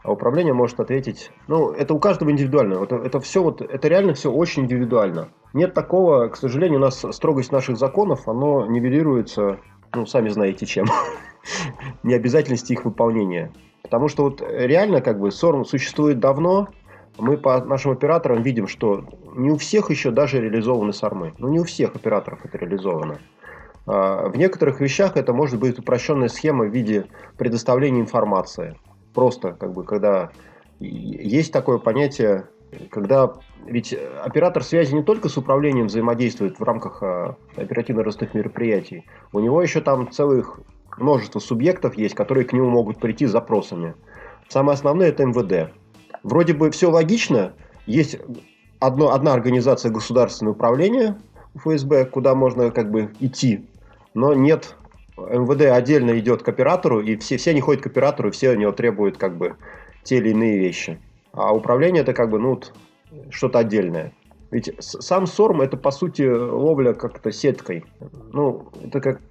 а управление может ответить. Ну, это у каждого индивидуально. Это, это все вот, это реально все очень индивидуально. Нет такого, к сожалению, у нас строгость наших законов, оно нивелируется, ну, сами знаете чем. Необязательности их выполнения. Потому что вот реально как бы СОРМ существует давно, мы по нашим операторам видим, что не у всех еще даже реализованы сармы. Ну, не у всех операторов это реализовано. А, в некоторых вещах это может быть упрощенная схема в виде предоставления информации. Просто, как бы, когда есть такое понятие, когда ведь оператор связи не только с управлением взаимодействует в рамках а, оперативно-розных мероприятий, у него еще там целых множество субъектов есть, которые к нему могут прийти с запросами. Самое основное это МВД вроде бы все логично. Есть одно, одна организация государственного управления ФСБ, куда можно как бы идти, но нет МВД отдельно идет к оператору, и все, все они ходят к оператору, и все у него требуют как бы те или иные вещи. А управление это как бы ну, что-то отдельное. Ведь сам СОРМ это по сути ловля как-то сеткой. Ну, это как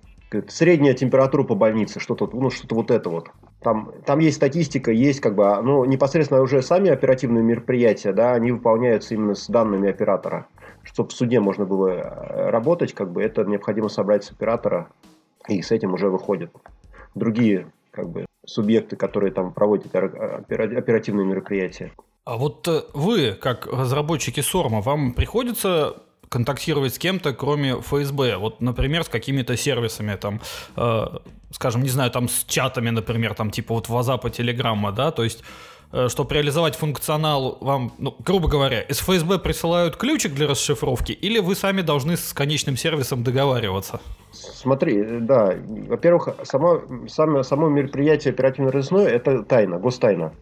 средняя температура по больнице, что-то ну, что вот это вот. Там, там есть статистика, есть как бы, ну, непосредственно уже сами оперативные мероприятия, да, они выполняются именно с данными оператора. Чтобы в суде можно было э, работать, как бы, это необходимо собрать с оператора, и с этим уже выходят другие, как бы, субъекты, которые там проводят оперативные мероприятия. А вот э, вы, как разработчики Сорма, вам приходится контактировать с кем-то, кроме ФСБ. Вот, например, с какими-то сервисами, там, э, скажем, не знаю, там с чатами, например, там типа вот WhatsApp, Telegram, да, то есть э, чтобы реализовать функционал, вам, ну, грубо говоря, из ФСБ присылают ключик для расшифровки, или вы сами должны с конечным сервисом договариваться? Смотри, да, во-первых, само, само, само мероприятие оперативно-розыскное – это тайна, гостайна.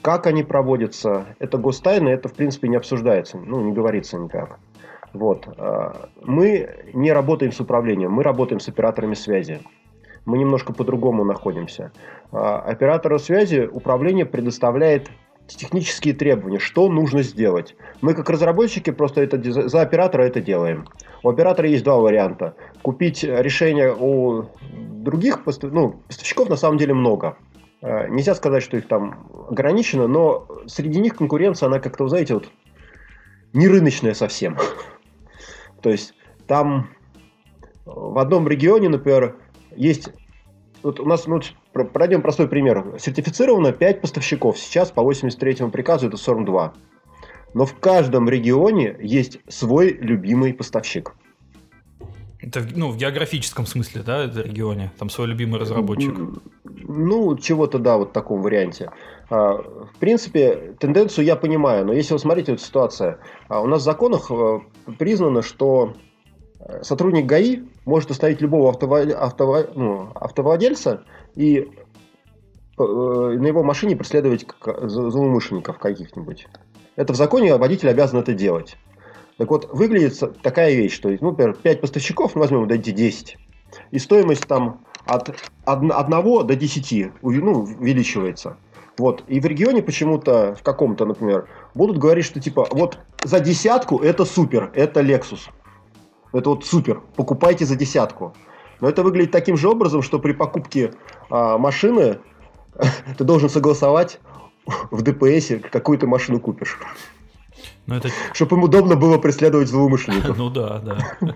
Как они проводятся, это гостайна, это, в принципе, не обсуждается, ну, не говорится никак. Вот. А, мы не работаем с управлением, мы работаем с операторами связи. Мы немножко по-другому находимся. А, оператору связи управление предоставляет технические требования, что нужно сделать. Мы как разработчики просто это за оператора это делаем. У оператора есть два варианта. Купить решение у других ну, поставщиков на самом деле много. Э, нельзя сказать, что их там ограничено, но среди них конкуренция, она как-то, знаете, вот не рыночная совсем. То есть там в одном регионе, например, есть... Вот у нас, ну, пройдем простой пример. Сертифицировано 5 поставщиков. Сейчас по 83 приказу это 42. Но в каждом регионе есть свой любимый поставщик. Это ну, в географическом смысле, да, это регионе? Там свой любимый разработчик? Ну, чего-то, да, вот в таком варианте. А, в принципе, тенденцию я понимаю, но если вы смотрите, вот ситуация. А, у нас в законах э, признано, что э, сотрудник ГАИ может оставить любого автовладельца, ну, автовладельца и э, на его машине преследовать злоумышленников каких-нибудь. Это в законе водитель обязан это делать. Так вот, выглядит такая вещь, что, ну, например, 5 поставщиков, ну, возьмем, дайте 10. И стоимость там от 1 до 10 ну, увеличивается. Вот. И в регионе почему-то, в каком-то, например, будут говорить, что типа, вот за десятку это супер, это Lexus. Это вот супер, покупайте за десятку. Но это выглядит таким же образом, что при покупке а, машины ты должен согласовать в ДПС, какую ты машину купишь. Но это... Чтобы им удобно было преследовать злоумышленников. Ну да, да.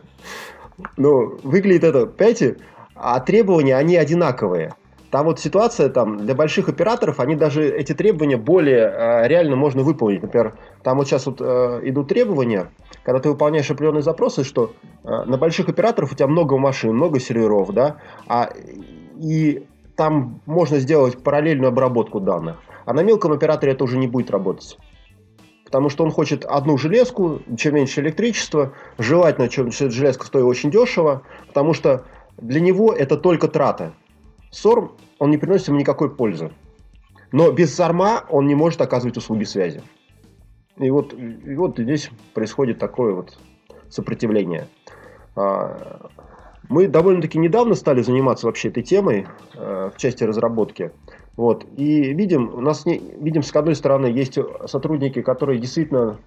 Ну, выглядит это, понимаете, а требования, они одинаковые. Там вот ситуация там для больших операторов, они даже эти требования более э, реально можно выполнить. Например, там вот сейчас вот э, идут требования, когда ты выполняешь определенные запросы, что э, на больших операторов у тебя много машин, много серверов, да, а, и там можно сделать параллельную обработку данных. А на мелком операторе это уже не будет работать. Потому что он хочет одну железку, чем меньше электричества, желательно, чем железка стоит очень дешево, потому что для него это только трата. СОРМ, он не приносит ему никакой пользы. Но без СОРМа он не может оказывать услуги связи. И вот, и вот здесь происходит такое вот сопротивление. А, мы довольно-таки недавно стали заниматься вообще этой темой э, в части разработки. Вот. И видим, у нас не, видим, с одной стороны, есть сотрудники, которые действительно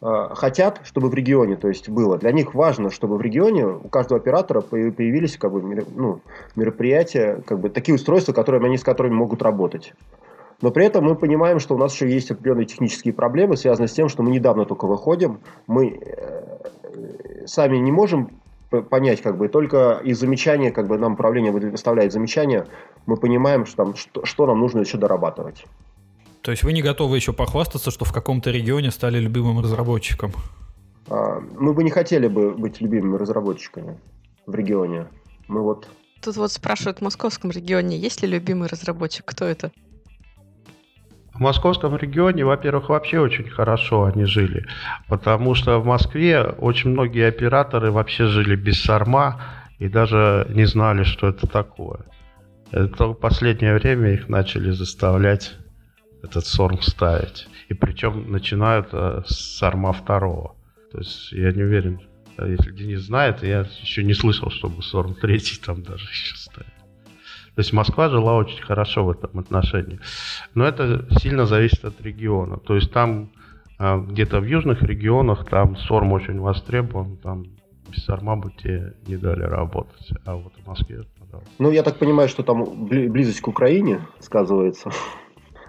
э, хотят, чтобы в регионе, то есть было. Для них важно, чтобы в регионе у каждого оператора появились как бы, ну, мероприятия, как бы, такие устройства, которые, они с которыми могут работать. Но при этом мы понимаем, что у нас еще есть определенные технические проблемы, связанные с тем, что мы недавно только выходим. Мы э, сами не можем понять, как бы, только из замечания, как бы нам управление выставляет замечания, мы понимаем, что, там, что, что нам нужно еще дорабатывать. То есть вы не готовы еще похвастаться, что в каком-то регионе стали любимым разработчиком? А, мы бы не хотели бы быть любимыми разработчиками в регионе. Мы вот... Тут вот спрашивают в московском регионе, есть ли любимый разработчик? Кто это? В московском регионе, во-первых, вообще очень хорошо они жили, потому что в Москве очень многие операторы вообще жили без сарма и даже не знали, что это такое. Это в последнее время их начали заставлять этот сорм ставить. И причем начинают э, с сарма второго. То есть я не уверен, если Денис знает, я еще не слышал, чтобы сорм третий там даже еще ставить. То есть Москва жила очень хорошо в этом отношении. Но это сильно зависит от региона. То есть там а, где-то в южных регионах там СОРМ очень востребован, там без СОРМа бы тебе не дали работать. А вот в Москве, пожалуйста. Ну, я так понимаю, что там близость к Украине сказывается.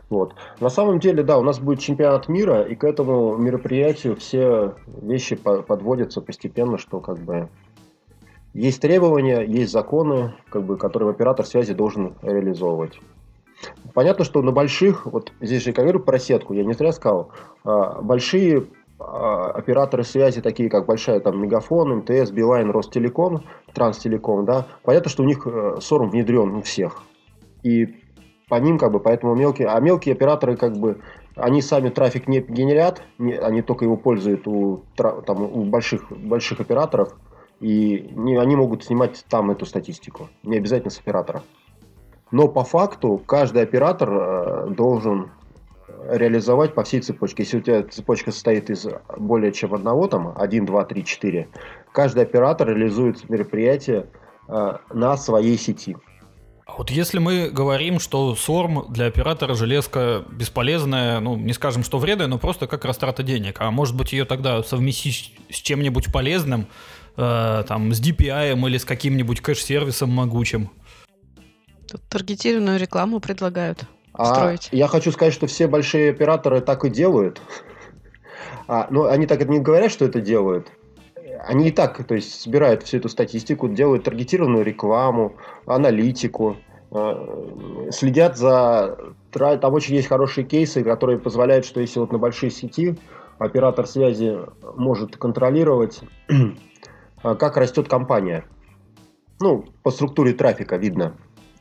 Вот. На самом деле, да, у нас будет чемпионат мира, и к этому мероприятию все вещи подводятся постепенно, что как бы есть требования, есть законы, как бы, которые оператор связи должен реализовывать. Понятно, что на больших, вот здесь же я говорю про сетку, я не зря сказал, а, большие а, операторы связи, такие как большая там Мегафон, МТС, Билайн, Ростелеком, Транстелеком, да, понятно, что у них э, СОРМ внедрен у всех. И по ним как бы, поэтому мелкие, а мелкие операторы как бы, они сами трафик не генерят, не, они только его пользуют у, там, у больших, больших операторов, и не, они могут снимать там эту статистику, не обязательно с оператора. Но по факту каждый оператор э, должен реализовать по всей цепочке. Если у тебя цепочка состоит из более чем одного, там, 1, 2, 3, 4, каждый оператор реализует мероприятие э, на своей сети. А вот если мы говорим, что СОРМ для оператора железка бесполезная, ну, не скажем, что вредная, но просто как растрата денег, а может быть ее тогда совместить с чем-нибудь полезным, э, там, с DPI или с каким-нибудь кэш-сервисом могучим? Тут таргетированную рекламу предлагают А строить. я хочу сказать, что все большие операторы так и делают. А, ну, они так не говорят, что это делают. Они и так, то есть, собирают всю эту статистику, делают таргетированную рекламу, аналитику, э, следят за... Там очень есть хорошие кейсы, которые позволяют, что если вот на большой сети оператор связи может контролировать, как растет компания. Ну, по структуре трафика видно.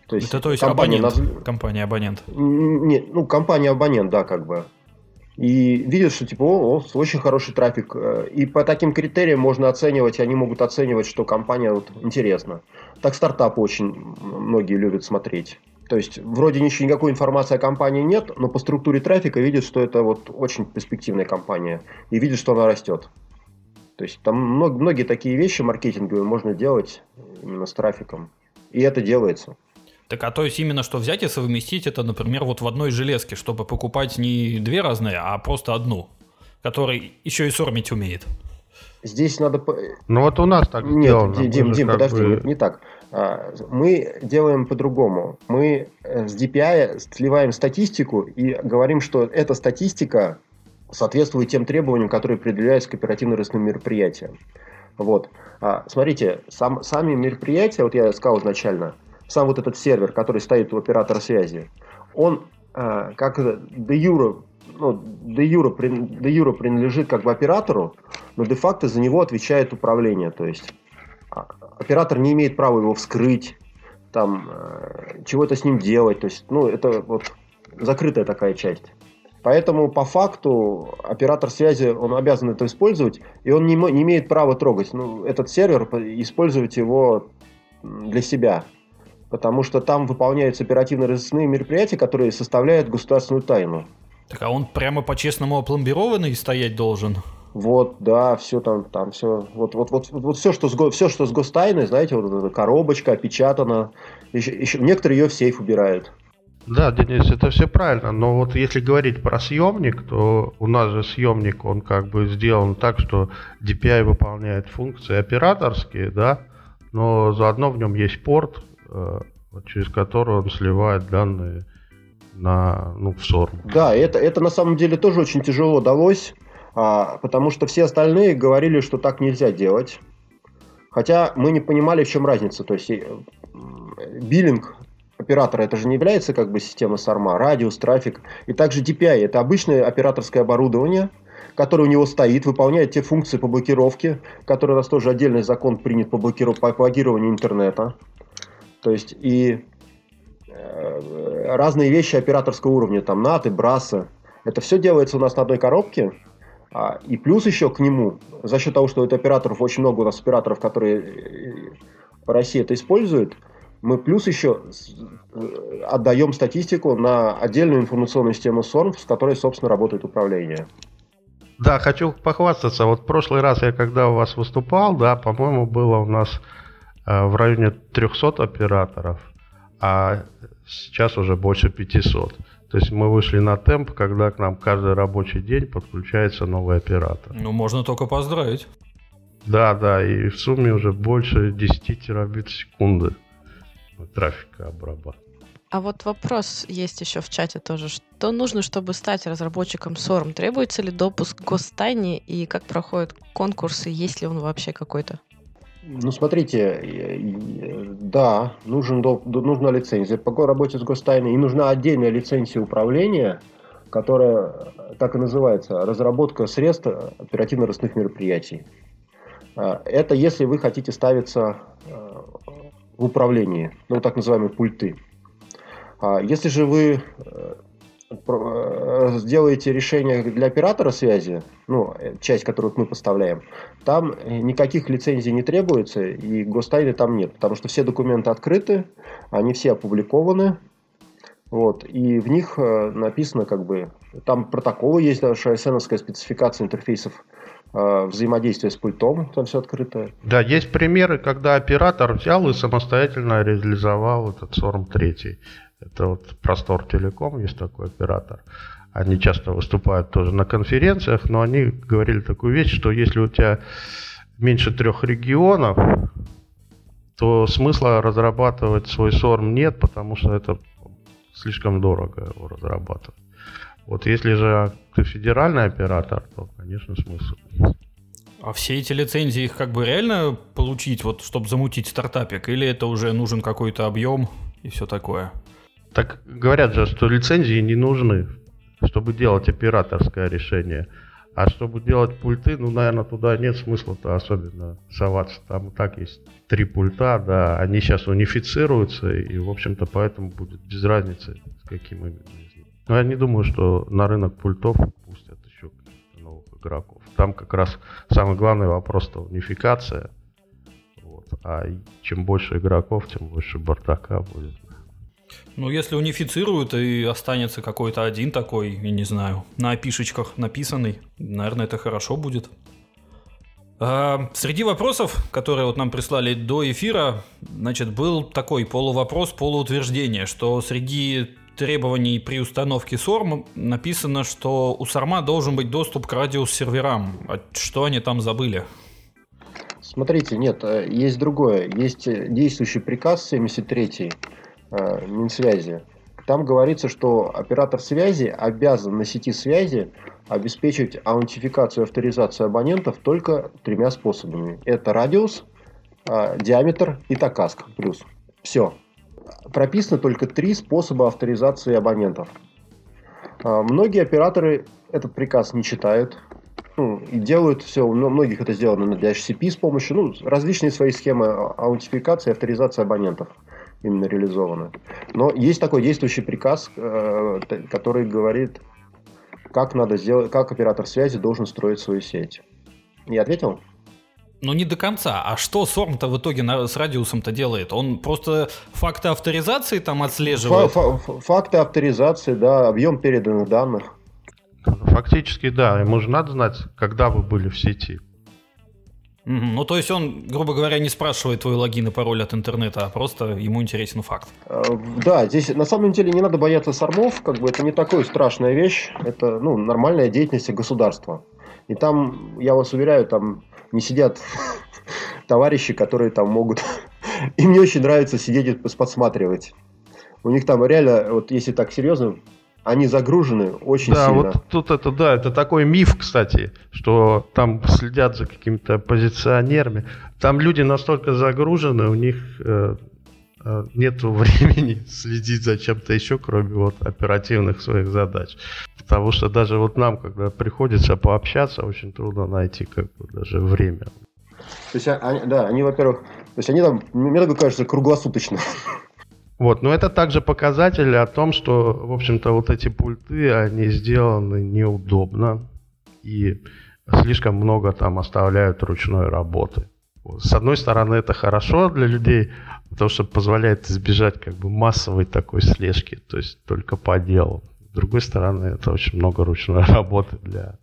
То Это то есть компания абонент. наз- Компания абонент. Н- Не, ну, компания абонент, да, как бы. И видят, что типа, о, о, очень хороший трафик. Э, И по таким критериям можно оценивать, они могут оценивать, что компания вот интересна. Так стартапы очень многие любят смотреть. То есть, вроде ничего, никакой информации о компании нет, но по структуре трафика видят, что это вот очень перспективная компания. И видят, что она растет. То есть, там много- многие такие вещи маркетинговые можно делать именно с трафиком. И это делается. Так, а то есть именно что взять и совместить это, например, вот в одной железке, чтобы покупать не две разные, а просто одну, который еще и сормить умеет. Здесь надо... Ну вот у нас так Нет, сделано. Дим, Дим, как подожди, бы- не, не так. А, Мы делаем по-другому. Мы э, с DPI сливаем статистику и говорим, что эта статистика соответствует тем требованиям, которые определяются к оперативно-ростным мероприятиям. Вот. А, смотрите, сам, сами мероприятия, вот я сказал изначально, сам вот этот сервер, который стоит у оператора связи, он а, как де юре, ну, де прин- де юре принадлежит как бы оператору, но де-факто за него отвечает управление. То есть а, оператор не имеет права его вскрыть, там, э, чего-то с ним делать. То есть, ну, это вот закрытая такая часть. Поэтому по факту оператор связи, он обязан это использовать, и он не, не имеет права трогать ну, этот сервер, по- использовать его для себя. Потому что там выполняются оперативно-розыскные мероприятия, которые составляют государственную тайну. Так, а он прямо по-честному опломбированный стоять должен? Вот, да, все там, там все, вот, вот, вот, вот все, что с, все, что с гостайной, знаете, вот эта коробочка опечатана, еще, еще- некоторые ее в сейф убирают. Да, Денис, это все правильно, но вот если говорить про съемник, то у нас же съемник, он как бы сделан так, что DPI выполняет функции операторские, да, но заодно в нем есть порт, э, через который он сливает данные на, ну, в SORM. Да, это, это на самом деле тоже очень тяжело далось, а, потому что все остальные говорили, что так нельзя делать. Хотя мы не понимали, в чем разница. То есть э, биллинг оператора это же не является как бы система SARMA, радиус, трафик. И также DPI это обычное операторское оборудование, которое у него стоит, выполняет те функции по блокировке, которые у нас тоже отдельный закон принят по, блокиров... по плагированию интернета. То есть и э, разные вещи операторского уровня, там и BRAS. Это все делается у нас на одной коробке. А, и плюс еще к нему, за счет того, что это операторов, очень много у нас операторов, которые э, по России это используют, мы плюс еще э, отдаем статистику на отдельную информационную систему SORM, с которой, собственно, работает управление. Да, хочу похвастаться. Вот в прошлый раз я когда у вас выступал, да, по-моему, было у нас э, в районе 300 операторов, а сейчас уже больше 500. То есть мы вышли на темп, когда к нам каждый рабочий день подключается новый оператор. Ну, можно только поздравить. Да, да, и в сумме уже больше 10 терабит в секунды трафика обрабатывать. А вот вопрос есть еще в чате тоже. Что нужно, чтобы стать разработчиком SORM? Требуется ли допуск к гостайне и как проходят конкурсы? Есть ли он вообще какой-то? Ну, смотрите, э, э, да, нужен, нужна лицензия по работе с гостайной, и нужна отдельная лицензия управления, которая э, так и называется, разработка средств оперативно-ростных мероприятий. А, Это если вы хотите ставиться э, в управлении, ну, так называемые пульты. А Если же вы э, э, сделаете решение для оператора связи, ну, э, часть, которую мы поставляем, там никаких лицензий не требуется, и гостайны там нет, потому что все документы открыты, они все опубликованы, вот, и в них написано, как бы, там протоколы есть, даже SN-овская спецификация интерфейсов э, взаимодействия с пультом, там все открыто. Да, есть примеры, когда оператор взял и самостоятельно реализовал этот SORM 3. Это вот Простор Телеком, есть такой оператор. Они часто выступают тоже на конференциях, но они говорили такую вещь, что если у тебя меньше трех регионов, то смысла разрабатывать свой сорм нет, потому что это слишком дорого его разрабатывать. Вот если же ты федеральный оператор, то, конечно, смысл есть. А все эти лицензии, их как бы реально получить, вот, чтобы замутить стартапик, или это уже нужен какой-то объем и все такое? Так говорят же, что лицензии не нужны, чтобы делать операторское решение. А чтобы делать пульты, ну, наверное, туда нет смысла-то особенно соваться. Там и так есть три пульта, да, они сейчас унифицируются, и, в общем-то, поэтому будет без разницы, с каким именно. Но я не думаю, что на рынок пультов пустят еще новых игроков. Там как раз самый главный вопрос-то унификация. Вот. А чем больше игроков, тем больше бардака будет. Ну, если унифицируют и останется какой-то один такой, я не знаю, на опишечках написанный, наверное, это хорошо будет. А, среди вопросов, которые вот нам прислали до эфира, значит, был такой полувопрос, полуутверждение, что среди требований при установке SORM написано, что у SORM должен быть доступ к радиус-серверам. А что они там забыли? Смотрите, нет, э, есть другое. Есть действующий приказ 73 э, Минсвязи. Там говорится, что оператор связи обязан на сети связи обеспечить аутентификацию и авторизацию абонентов только тремя способами. Это радиус, э, диаметр и токаск плюс. Все прописано только три способа авторизации абонентов. А, многие операторы этот приказ не читают ну, и делают все, у многих это сделано на DHCP с помощью, ну, различные свои схемы аутентификации и авторизации абонентов именно реализованы. Но есть такой действующий приказ, э, который говорит, как надо сделать, как оператор связи должен строить свою сеть. Я ответил? Ну, не до конца. А что Сорм-то в итоге на, с радиусом-то делает? Он просто факты авторизации там отслеживает? Фа -фа факты авторизации, да, объем переданных данных. Фактически, да. Ему же надо знать, когда вы были в сети. Ну, то есть он, грубо говоря, не спрашивает твой логин и пароль от интернета, а просто ему интересен факт. Э, да, здесь на самом деле не надо бояться сормов, как бы это не такая страшная вещь, это ну, нормальная деятельность государства. И там, я вас уверяю, там не сидят товарищи, которые там могут... Им не очень нравится сидеть и подсматривать. У них там реально, вот если так серьезно, они загружены очень да, сильно. Да, вот тут это, да, это такой миф, кстати, что там следят за какими-то оппозиционерами. Там люди настолько загружены, у них э, э, нет времени следить за чем-то еще, кроме вот оперативных своих задач. Потому что даже вот нам, когда приходится пообщаться, очень трудно найти как бы даже время. То есть, они, да, они, во-первых, то есть они там, мне так кажется, круглосуточно. Вот, но это также показатель о том, что, в общем-то, вот эти пульты, они сделаны неудобно и слишком много там оставляют ручной работы. С одной стороны, это хорошо для людей, потому что позволяет избежать как бы массовой такой слежки, то есть только по делу. С другой стороны, это очень много ручной работы для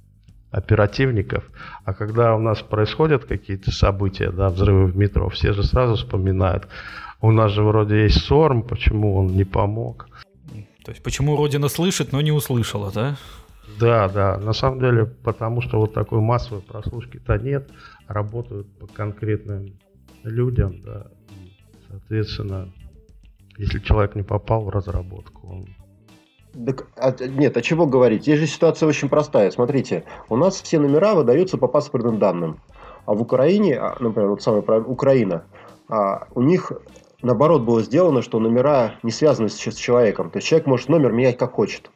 оперативников. А когда у нас происходят какие-то события, да, взрывы в метро, все же сразу вспоминают, у нас же вроде есть СОРМ, почему он не помог. То есть почему Родина слышит, но не услышала, да? Да, да. На самом деле, потому что вот такой массовой прослушки-то нет, работают по конкретным людям, да. И, соответственно, если человек не попал в разработку, он так, а, нет, а чего говорить? Здесь же ситуация очень простая. Смотрите, у нас все номера выдаются по паспортным данным. А в Украине, а, например, вот самая Украина, а, у них наоборот было сделано, что номера не связаны с, с человеком. То есть человек может номер менять как хочет.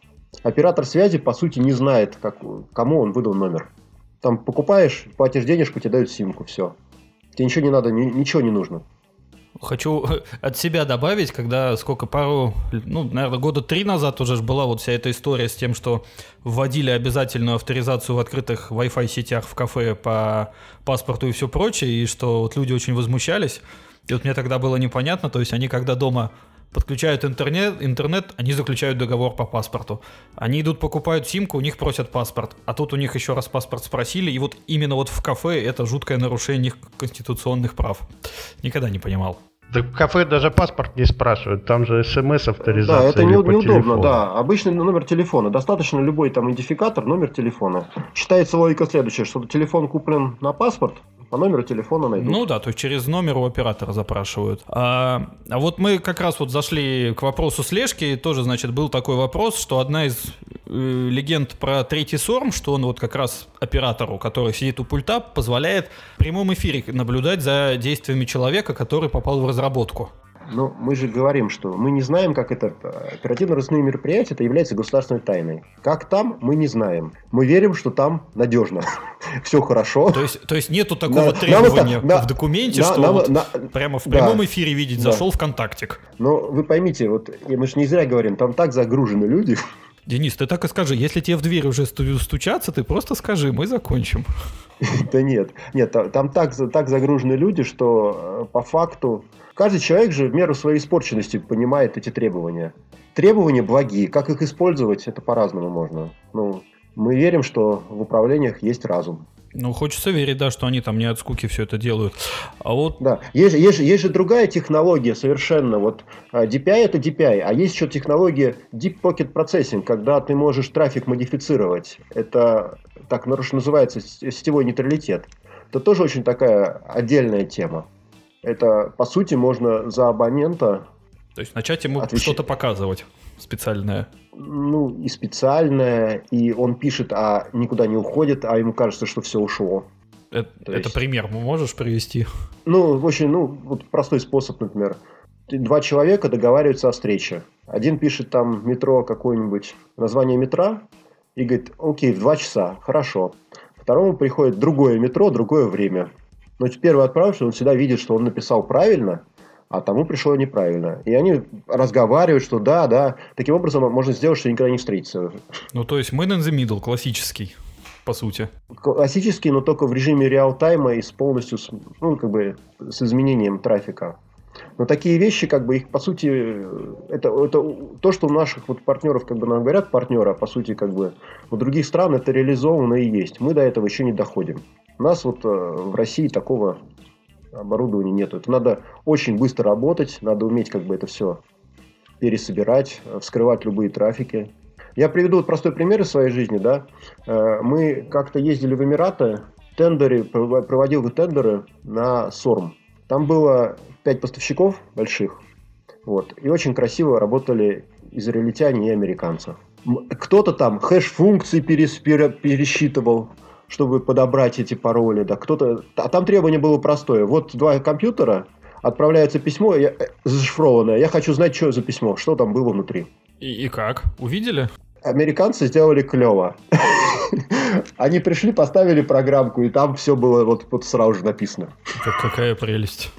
Оператор связи, по сути, не знает, как, кому он выдал номер. Там покупаешь, платишь денежку, тебе дают симку, все. Тебе ничего не надо, ни, ничего не нужно. Хочу от себя добавить, когда сколько пару, ну, наверное, года три назад уже была вот вся эта история с тем, что вводили обязательную авторизацию в открытых Wi-Fi сетях в кафе по паспорту и все прочее, и что вот люди очень возмущались. И вот мне тогда было непонятно, то есть они когда дома подключают интернет, интернет, они заключают договор по паспорту. Они идут, покупают симку, у них просят паспорт. А тут у них еще раз паспорт спросили, и вот именно вот в кафе это жуткое нарушение их конституционных прав. Никогда не понимал. Да в кафе даже паспорт не спрашивают, там же смс-авторизация. Да, это не, неудобно, телефону. да. Обычный номер телефона. Достаточно любой там идентификатор, номер телефона. Считается логика следующая, что телефон куплен на паспорт, По номеру телефона найдут. Ну да, то есть через номер у оператора запрашивают. А, а вот мы как раз вот зашли к вопросу слежки. Тоже, значит, был такой вопрос, что одна из э, легенд про третий сорм, что он вот как раз оператору, который сидит у пульта, позволяет в прямом эфире наблюдать за действиями человека, который попал в разработку. Но мы же говорим, что мы не знаем, как это оперативно-розыскные мероприятия, это является государственной тайной. Как там, мы не знаем. Мы верим, что там надежно. Все хорошо. То есть, то есть нету такого на, требования на, в документе, на, что на, вот на, прямо в прямом да, эфире видеть, да. зашел ВКонтактик. Но вы поймите, вот мы же не зря говорим, там так загружены люди. Денис, ты так и скажи, если тебе в дверь уже стучаться, ты просто скажи, мы закончим. Да нет, нет, там так, так загружены люди, что э, по факту Каждый человек же в меру своей испорченности понимает эти требования. Требования благие. Как их использовать, это по-разному можно. Ну, мы верим, что в управлениях есть разум. Ну, хочется верить, да, что они там не от скуки все это делают. А вот... Да, есть, есть, есть же другая технология совершенно. Вот а, DPI это DPI, а есть еще технология Deep Pocket Processing, когда ты можешь трафик модифицировать. Это так называется сетевой нейтралитет. Это тоже очень такая отдельная тема. Это, по сути, можно за абонента... То есть начать ему отвеч... что-то показывать специальное. Ну, и специальное, и он пишет, а никуда не уходит, а ему кажется, что все ушло. Это, есть... это пример можешь привести? Ну, очень, ну, вот простой способ, например. Два человека договариваются о встрече. Один пишет там метро какое-нибудь название метра и говорит, окей, в два часа, хорошо. Второму приходит другое метро, другое время. Но первый отправивший, он всегда видит, что он написал правильно, а тому пришло неправильно. И они разговаривают, что да, да. Таким образом можно сделать, что никогда не встретятся. Ну, то есть man in the middle, классический, по сути. Классический, но только в режиме реал-тайма и с полностью, ну, как бы, с изменением трафика. Но такие вещи, как бы, их, по сути, это, это то, что у наших вот партнеров, как бы нам говорят, партнеры, а по сути, как бы, у других стран это реализовано и есть. Мы до этого еще не доходим. У нас вот э, в России такого оборудования нет. Это надо очень быстро работать, надо уметь как бы это все пересобирать, вскрывать любые трафики. Я приведу вот простой пример из своей жизни. Да? Э, мы как-то ездили в Эмираты, тендеры, проводил тендеры на СОРМ. Там было пять поставщиков больших, вот, и очень красиво работали израильтяне и американцы. Кто-то там хэш-функции пересчитывал, чтобы подобрать эти пароли, да, кто-то... А там требование было простое. Вот два компьютера, отправляется письмо я, э, зашифрованное. Я хочу знать, что за письмо, что там было внутри. И, и как? Увидели? Американцы сделали клево. Они пришли, поставили программку, и там все было вот, вот сразу же написано. Как, какая прелесть.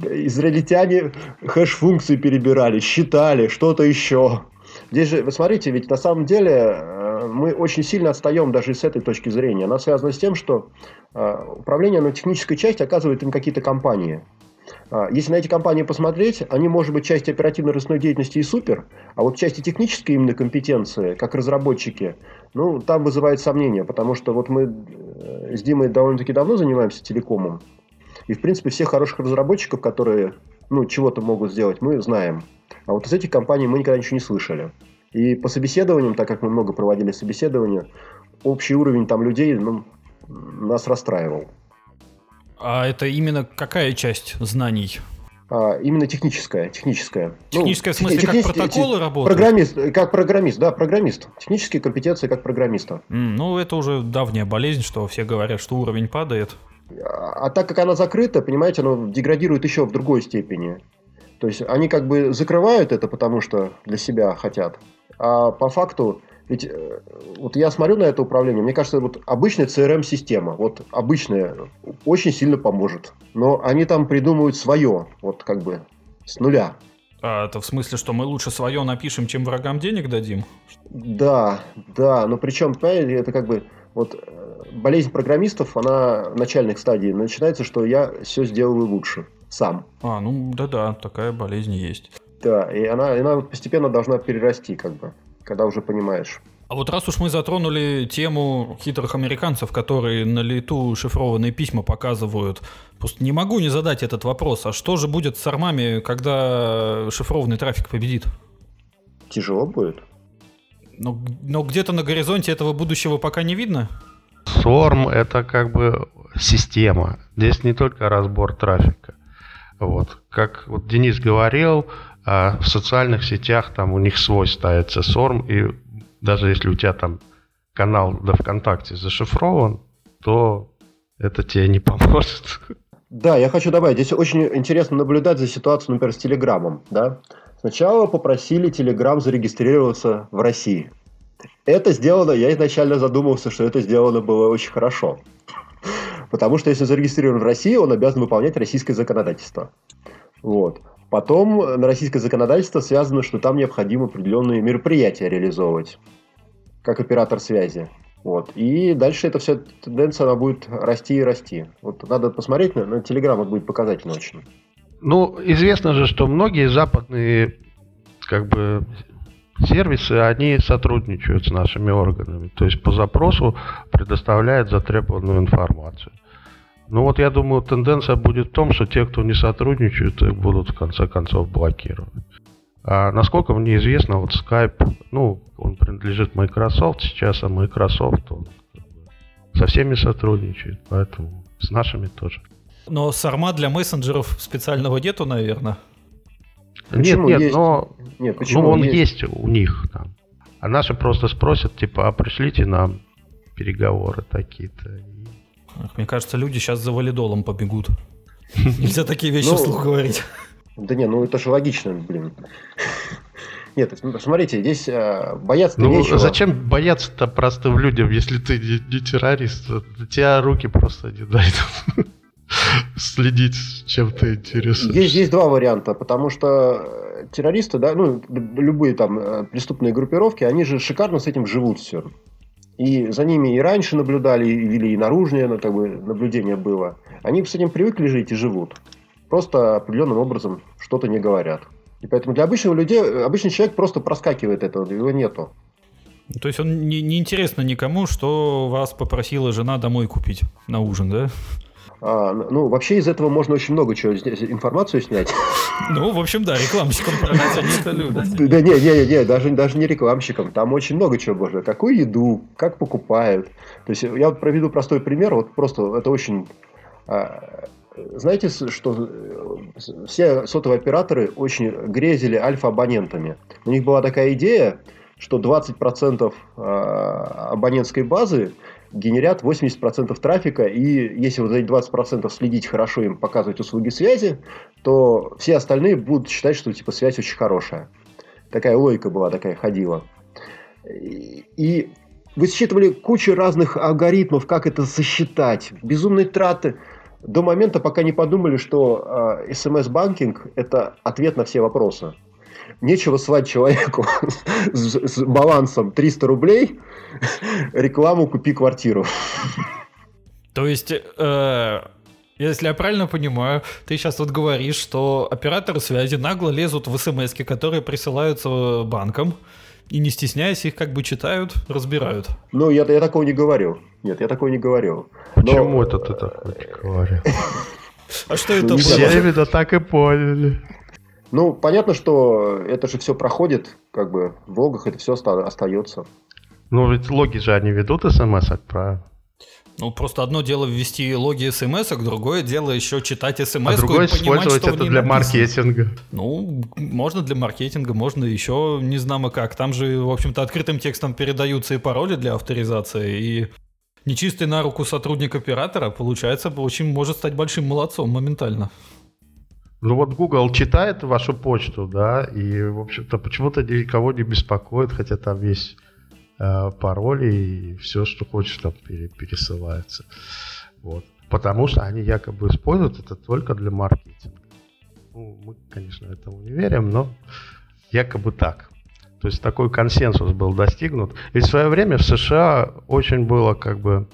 Израильтяне хэш-функции перебирали, считали, что-то еще. Здесь же, вы смотрите, ведь на самом деле э, мы очень сильно отстаем даже с этой точки зрения. Она связана с тем, что э, управление на технической части оказывают им какие-то компании. А, если на эти компании посмотреть, они, может быть, часть оперативно-ростной деятельности и супер, а вот части технической именно компетенции, как разработчики, ну, там вызывает сомнения, потому что вот мы э, с Димой довольно-таки давно занимаемся телекомом, и, в принципе, всех хороших разработчиков, которые, ну, чего-то могут сделать, мы знаем. А вот из этих компаний мы никогда ничего не слышали. И по собеседованиям, так как мы много проводили собеседования, общий уровень там людей ну, нас расстраивал. А это именно какая часть знаний? А, именно техническая, техническая. Техническая ну, в смысле, техни- как протоколы работают? Программист, как программист, да, программист. Технические компетенции как программиста. Mm, ну, это уже давняя болезнь, что все говорят, что уровень падает. А, а так как она закрыта, понимаете, она деградирует еще в другой степени. То есть они как бы закрывают это, потому что для себя хотят. А по факту ведь э, вот я смотрю на это управление, мне кажется, вот обычная CRM-система, вот обычная, очень сильно поможет. Но они там придумывают свое, вот как бы с нуля. А это в смысле, что мы лучше свое напишем, чем врагам денег дадим? Да, да, но причем, понимаете, это как бы вот э, болезнь программистов, она в начальных стадиях начинается, что я все сделаю лучше сам. А, ну да-да, такая болезнь есть. Да, и она, она постепенно должна перерасти, как бы когда уже понимаешь. А вот раз уж мы затронули тему хитрых американцев, которые на лету шифрованные письма показывают, просто не могу не задать этот вопрос. А что же будет с армами, когда шифрованный трафик победит? Тяжело будет. Но, но где-то на горизонте этого будущего пока не видно? SORM это как бы система. Здесь не только разбор трафика. Вот. Как вот Денис говорил, а, в социальных сетях там у них свой ставится SORM, и даже если у тебя там канал до ВКонтакте зашифрован, то это тебе не поможет. Да, я хочу добавить, здесь очень интересно наблюдать за ситуацией, например, с Телеграмом. Да? Сначала попросили Телеграм зарегистрироваться в России. Это сделано, я изначально задумался, что это сделано было очень хорошо. Потому что если зарегистрирован в России, он обязан выполнять российское законодательство. Вот. Потом на российское законодательство связано, что там необходимо определенные мероприятия реализовывать, как оператор связи. Вот. И дальше эта вся тенденция она будет расти и расти. Вот надо посмотреть на, на Телеграм, будет показательно очень. Ну, известно же, что многие западные как бы сервисы, они сотрудничают с нашими органами. То есть по запросу предоставляют затребованную информацию. Ну вот я думаю, тенденция будет в том, что те, кто не сотрудничают, их будут в конце концов блокировать. А насколько мне известно, вот Skype, ну, он принадлежит Microsoft сейчас, а Microsoft он со всеми сотрудничает, поэтому с нашими тоже. Но сарма для мессенджеров специального нету, наверное. Почему? Нет, нет, есть? но нет, ну, почему? Ну, он есть? есть у них там. А наши просто спросят, типа, а пришлите нам переговоры такие-то. Мне кажется, люди сейчас за валидолом побегут. Нельзя такие вещи ну, вслух говорить. Да не, ну это же логично, блин. Нет, смотрите, здесь э, бояться ну, нечего. Зачем бояться-то простым людям, если ты не, не террорист? Тебя руки просто не дают следить, чем ты интересуешься. Есть, есть два варианта, потому что э, террористы, да, ну, любые там э, преступные группировки, они же шикарно с этим живут все. И за ними и раньше наблюдали, и вели и наружное ну, как бы, наблюдение было. Они с этим привыкли жить и живут. Просто определенным образом что-то не говорят. И поэтому для обычного людей, обычный человек просто проскакивает этого, его нету. То есть он не, не интересно никому, что вас попросила жена домой купить на ужин, да? А, ну, вообще из этого можно очень много чего информацию снять. Ну, в общем, да, рекламщикам продать они это любят. Да не, не, не, даже, даже не рекламщикам. Там очень много чего можно. Какую еду, как покупают. То есть я вот проведу простой пример. Вот просто это очень... А, знаете, что все сотовые операторы очень грезили альфа-абонентами. У них была такая идея, что 20% а, абонентской базы генерят 80% трафика, и если вот эти 20% следить хорошо, им показывать услуги связи, то все остальные будут считать, что типа связь очень хорошая. Такая логика была, такая ходила. И вы считывали кучу разных алгоритмов, как это сосчитать, безумные траты, до момента, пока не подумали, что э, смс-банкинг – это ответ на все вопросы. Нечего слать человеку с, с балансом 300 рублей рекламу «Купи квартиру». То есть, э, если я правильно понимаю, ты сейчас вот говоришь, что операторы связи нагло лезут в смс которые присылаются банкам, и не стесняясь их как бы читают, разбирают. Ну, я, я такого не говорил. Нет, я такого не говорил. Почему Но... это ты такое говорил? А что это было? Все именно так и поняли. Ну, понятно, что это же все проходит, как бы в логах это все остается. Ну, ведь логи же они ведут смс правильно? Ну, просто одно дело ввести логи смс другое дело еще читать смс а другое и понимать, использовать что это для написано. маркетинга. Ну, можно для маркетинга, можно еще не знамо как. Там же, в общем-то, открытым текстом передаются и пароли для авторизации, и нечистый на руку сотрудник оператора, получается, очень может стать большим молодцом моментально. Ну вот Google читает вашу почту, да, и, в общем-то, почему-то никого не беспокоит, хотя там есть э, пароли и все, что хочешь, там пересылается. Вот. Потому что они якобы используют это только для маркетинга. Ну, мы, конечно, этому не верим, но якобы так. То есть такой консенсус был достигнут. Ведь в свое время в США очень было как бы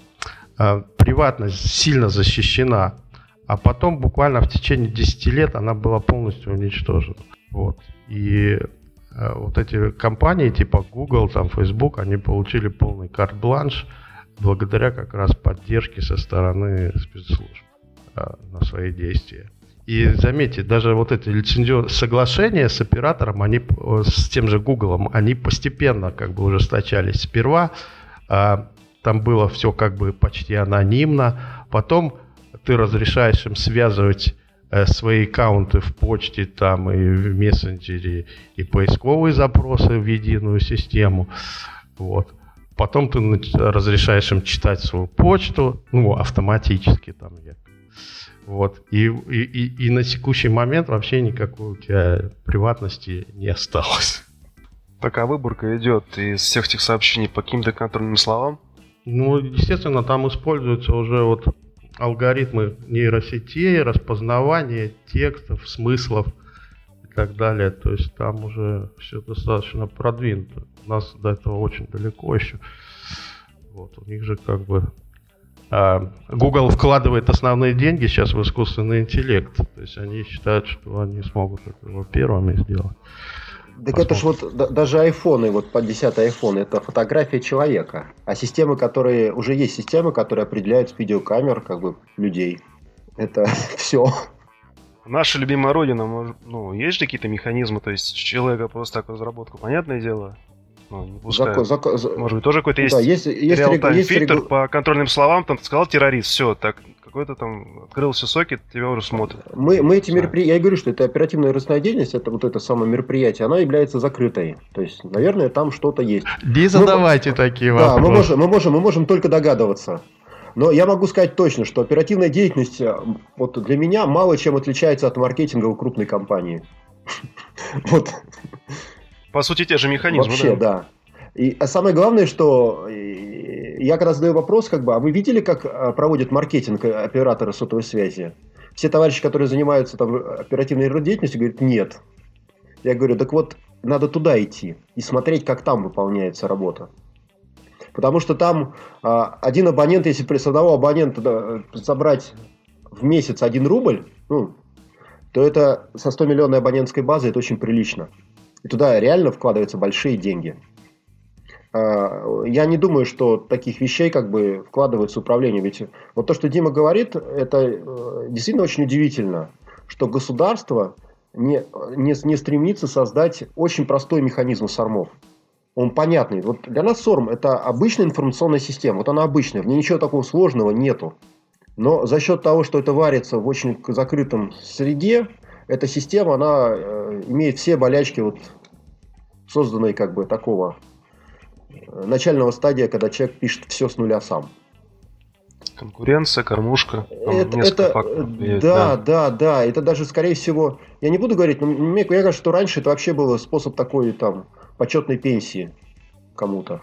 э, приватность сильно защищена а потом буквально в течение 10 лет она была полностью уничтожена. Вот. И э, вот эти компании типа Google, там, Facebook, они получили полный карт-бланш благодаря как раз поддержке со стороны спецслужб э, на свои действия. И заметьте, даже вот эти лицензионные соглашения с оператором, они э, с тем же Google, они постепенно как бы ужесточались. Сперва э, там было все как бы почти анонимно. Потом ты разрешаешь им связывать э, свои аккаунты в почте там и в мессенджере и поисковые запросы в единую систему. Вот. Потом ты разрешаешь им читать свою почту, ну, автоматически там. Вот. И, и, и, на текущий момент вообще никакой у тебя приватности не осталось. Пока выборка идет из всех этих сообщений по каким-то контрольным словам? Ну, естественно, там используются уже вот алгоритмы нейросетей, распознавания текстов, смыслов и так далее. То есть там уже все достаточно продвинуто. У нас до этого очень далеко еще. Вот, у них же как бы а, Google вкладывает основные деньги сейчас в искусственный интеллект. То есть они считают, что они смогут это первыми сделать. Так это же вот даже айфоны, вот под 10 iPhone, это фотография человека. А системы, которые, уже есть системы, которые определяют с видеокамер как бы людей. Это все. Наша любимая родина, ну, есть же какие-то механизмы, то есть человека просто так разработку, понятное дело, ну, не пускают. Закон, закон, Может быть, тоже какой-то есть, да, есть, есть, есть фильтр регу... по контрольным словам, там сказал террорист, все, так, какой-то там открылся сокет, тебя уже смотрят. Мы, мы эти мероприятия, я говорю, что это оперативная ростная деятельность, это вот это самое мероприятие, оно является закрытой. То есть, наверное, там что-то есть. Не задавайте мы, такие вопросы. Да, мы можем, мы, можем, мы можем только догадываться. Но я могу сказать точно, что оперативная деятельность э, вот для меня мало чем отличается от маркетинга у крупной компании. Вот. По сути, те же механизмы, Вообще, да. И, а самое главное, что я когда задаю вопрос, как бы, а вы видели, как а, проводят маркетинг операторы сотовой связи? Все товарищи, которые занимаются там оперативной деятельностью, говорят, нет. Я говорю, так вот, надо туда идти и смотреть, как там выполняется работа. Потому что там а, один абонент, если при одного абонента да, собрать в месяц один рубль, ну, то это со 100 миллионной абонентской базы это очень прилично. И туда реально вкладываются большие деньги. А, я не думаю, что таких вещей как бы вкладывается управление. Ведь вот то, что Дима говорит, это э, действительно очень удивительно, что государство не, не, не стремится создать очень простой механизм СОРМов. Он понятный. Вот для нас СОРМ – это обычная информационная система. Вот она обычная, в ней ничего такого сложного нету. Но за счет того, что это варится в очень закрытом среде, эта система, она э, имеет все болячки вот созданной как бы такого начального стадия, когда человек пишет все с нуля сам. Конкуренция, кормушка. Это, это влияет, да, да, да, да. Это даже, скорее всего, я не буду говорить, но мне кажется, что раньше это вообще был способ такой там почетной пенсии кому-то.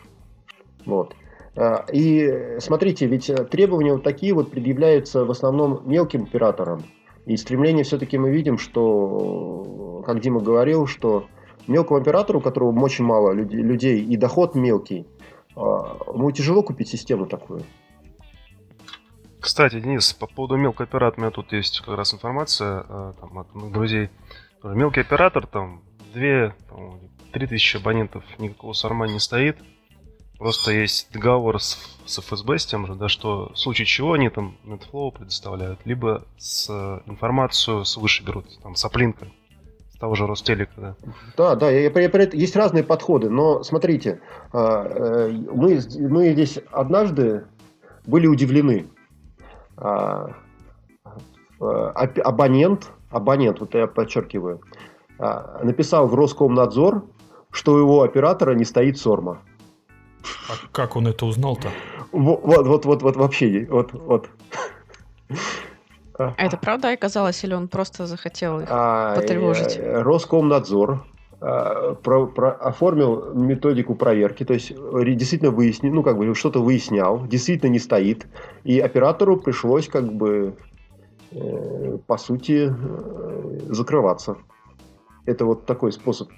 Вот. А, и смотрите, ведь требования вот такие вот предъявляются в основном мелким операторам. И стремление все-таки мы видим, что, как Дима говорил, что мелкому оператору, у которого очень мало людей и доход мелкий, а, ему тяжело купить систему такую. Кстати, Денис, по поводу мелкого оператора, у меня тут есть как раз информация а, там, от моих друзей. Мелкий оператор, там, 2 3 тысячи абонентов, никакого сарма не стоит. Просто есть договор с, с ФСБ с тем же, да, что в случае чего они там NetFlow предоставляют, либо с информацию свыше берут, там, с того же Ростелека, да. Да, да, я, я, я, есть разные подходы, но смотрите, а, э, мы, мы здесь однажды были удивлены. А, а, абонент, абонент, вот я подчеркиваю, написал в Роскомнадзор, что у его оператора не стоит СОРМа. А как он это узнал-то? Вот, вот, вот, вот, вообще, вот, вот. А это правда оказалось, или он просто захотел их а, потревожить? Э, Роскомнадзор а, про, про, оформил методику проверки, то есть действительно выяснил, ну как бы что-то выяснял, действительно не стоит, и оператору пришлось как бы э, по сути э, закрываться. Это вот такой способ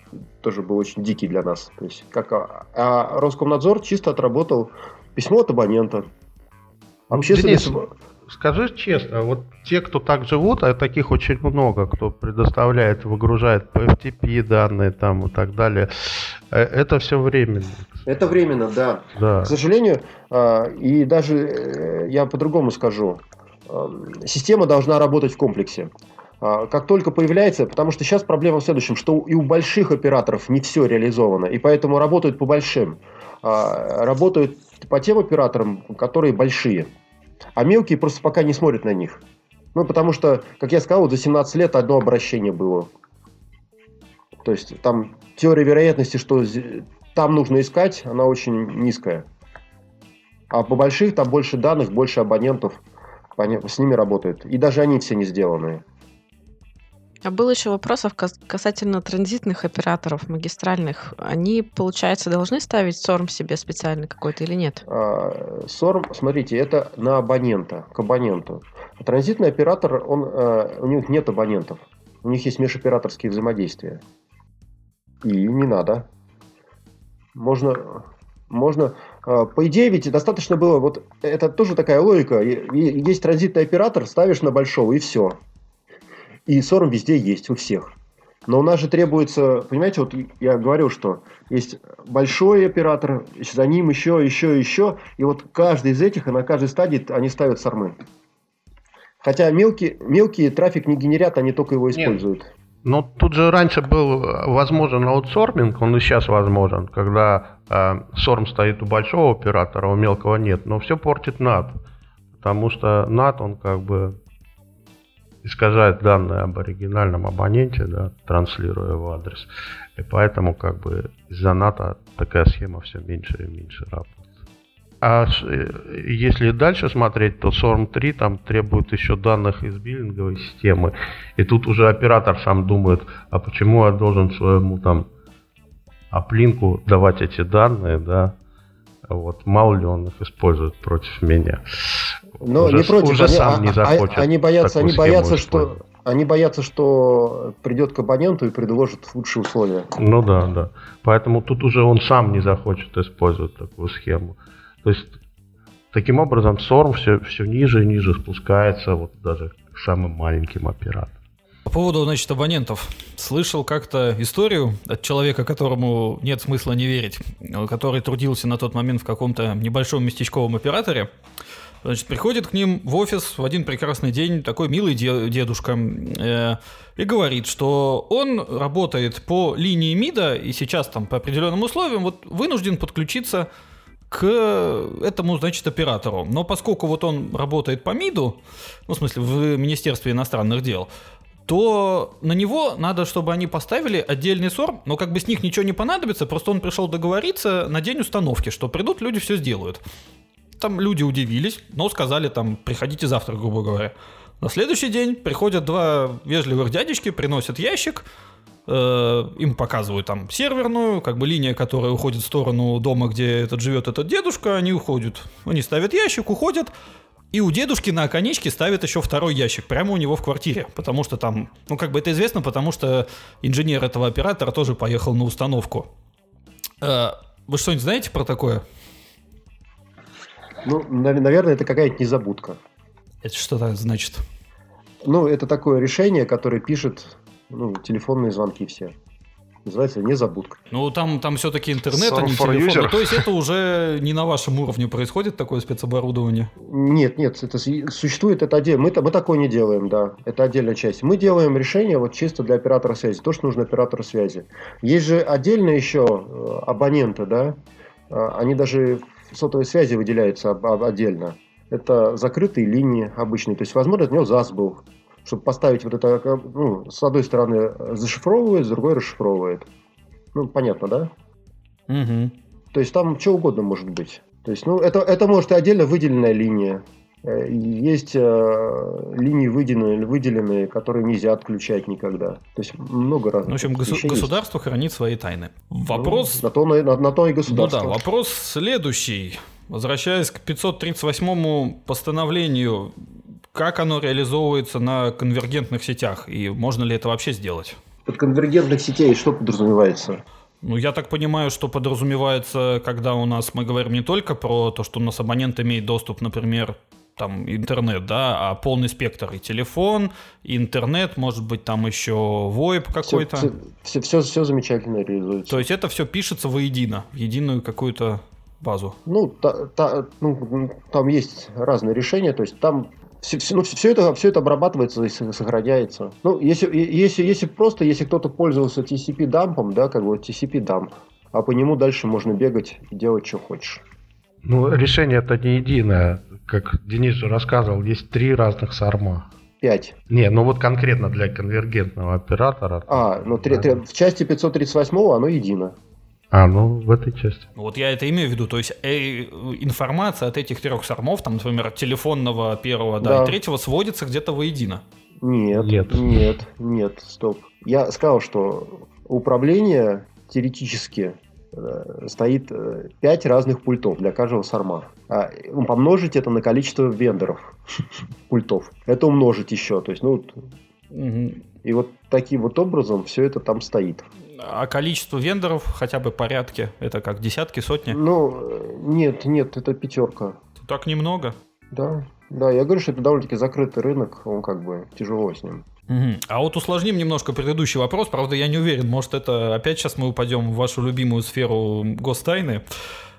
тоже был очень дикий для нас. То есть, как, а, а Роскомнадзор чисто отработал письмо от абонента. Общественность... Скажи честно, вот те, кто так живут, а таких очень много, кто предоставляет, выгружает по FTP данные там и так далее, э, это все временно. Это временно, да. да. К сожалению, а, и даже э, я по-другому скажу, система должна работать в комплексе. А, как только появляется, потому что сейчас проблема в следующем, что и у больших операторов не все реализовано, и поэтому работают по большим. А, работают по тем операторам, которые большие. А мелкие просто пока не смотрят на них. Ну, потому что, как я сказал, за 17 лет одно обращение было. То есть там теория вероятности, что там нужно искать, она очень низкая. А по больших там больше данных, больше абонентов, с ними работают. И даже они все не сделанные. А был еще вопросов касательно транзитных операторов, магистральных. Они, получается, должны ставить SORM себе специально какой-то или нет? А, SORM, смотрите, это на абонента, к абоненту. Транзитный оператор, он, а, у них нет абонентов. У них есть межоператорские взаимодействия. И не надо. Можно, можно, а, по идее, ведь достаточно было, вот это тоже такая логика. Есть транзитный оператор, ставишь на большого и все. И сорм везде есть, у всех. Но у нас же требуется, понимаете, вот я говорил, что есть большой оператор, за ним еще, еще, еще, и вот каждый из этих, и на каждой стадии они ставят сормы. Хотя мелкий, мелкий трафик не генерят, они только его используют. Нет. Но тут же раньше был возможен аутсорминг, он и сейчас возможен, когда э, сорм стоит у большого оператора, а у мелкого нет. Но все портит NAT, потому что NAT, он как бы искажает данные об оригинальном абоненте, да, транслируя его адрес. И поэтому как бы из-за НАТО такая схема все меньше и меньше работает. А э, если дальше смотреть, то SORM 3 там требует еще данных из биллинговой системы. И тут уже оператор сам думает, а почему я должен своему там аплинку давать эти данные, да, вот, мало ли он их использует против меня. Но уже, не против, уже они, сам не а, захочет. Они боятся, они боятся, что они боятся, что придет к абоненту и предложит лучшие условия. Ну да, да. Поэтому тут уже он сам не захочет использовать такую схему. То есть таким образом SORM все, все ниже и ниже спускается вот даже к самым маленьким операторам. По поводу, значит, абонентов. Слышал как-то историю от человека, которому нет смысла не верить, который трудился на тот момент в каком-то небольшом местечковом операторе. Значит, приходит к ним в офис в один прекрасный день такой милый дедушка э, и говорит, что он работает по линии МИДа и сейчас там по определенным условиям вот вынужден подключиться к этому, значит, оператору. Но поскольку вот он работает по МИДу, ну, в смысле, в Министерстве иностранных дел, то на него надо, чтобы они поставили отдельный СОР, но как бы с них ничего не понадобится, просто он пришел договориться на день установки, что придут, люди все сделают. Там люди удивились, но сказали там, приходите завтра, грубо говоря. На следующий день приходят два вежливых дядечки, приносят ящик, э, им показывают там серверную, как бы линия, которая уходит в сторону дома, где этот живет этот дедушка, они уходят. Они ставят ящик, уходят, и у дедушки на оконечке ставят еще второй ящик, прямо у него в квартире. Потому что там, ну как бы это известно, потому что инженер этого оператора тоже поехал на установку. Э, вы что-нибудь знаете про такое? Ну, наверное, это какая-то незабудка. Это что то значит? Ну, это такое решение, которое пишет ну, телефонные звонки все. Называется незабудка. Ну, там, там все-таки интернет, а не телефон. Ну, то есть это уже не на вашем уровне происходит такое спецоборудование? Нет, нет, это существует это отдельно. Мы, мы такое не делаем, да. Это отдельная часть. Мы делаем решение вот чисто для оператора связи. То, что нужно оператору связи. Есть же отдельно еще э, абоненты, да. А, они даже сотовой связи выделяются отдельно. Это закрытые линии обычные. То есть, возможно, от него ЗАС был. Чтобы поставить вот это, ну, с одной стороны зашифровывает, с другой расшифровывает. Ну, понятно, да? Угу. То есть там что угодно может быть. То есть, ну, это, это может и отдельно выделенная линия. Э, есть э, линии выделенные, выделенные, которые нельзя отключать никогда. То есть много разных. В общем, госу- государство есть. хранит свои тайны. Вопрос. Ну, на, то, на, на то и государство. Ну да, вопрос следующий. Возвращаясь к 538 постановлению, как оно реализовывается на конвергентных сетях и можно ли это вообще сделать? Под конвергентных сетей что подразумевается? Ну, я так понимаю, что подразумевается, когда у нас мы говорим не только про то, что у нас абонент имеет доступ, например, там интернет, да, а полный спектр и телефон, и интернет, может быть, там еще VoIP какой-то. Все, все, все, все замечательно реализуется. То есть это все пишется воедино, в единую какую-то базу. Ну, та, та, ну, там есть разные решения, то есть там все, все, ну, все, это, все это обрабатывается и сохраняется. Ну, если, если, если просто, если кто-то пользовался TCP дампом, да, как бы TCP дамп, а по нему дальше можно бегать и делать, что хочешь. Ну, решение это не единое. Как Денис же рассказывал, есть три разных сарма. 5. Не, ну вот конкретно для конвергентного оператора. А, ну три- три- в части 538 оно едино. А, ну в этой части. Вот я это имею в виду, то есть э, информация от этих трех сормов, там, например, от телефонного первого, да, Да. и третьего сводится где-то воедино. Нет, Нет. нет, нет, стоп. Я сказал, что управление теоретически стоит 5 разных пультов для каждого сарма. А, ну, помножить это на количество вендоров пультов. Это умножить еще. То есть, ну, Мгм. и вот таким вот образом все это там стоит. А количество вендоров хотя бы порядке, это как десятки, сотни? Ну, э, нет, нет, это пятерка. Так немного. Да, да, я говорю, что это довольно-таки закрытый рынок, он как бы тяжело с ним. Мгм. А вот усложним немножко предыдущий вопрос. Правда, я не уверен, может, это опять сейчас мы упадем в вашу любимую сферу гостайны.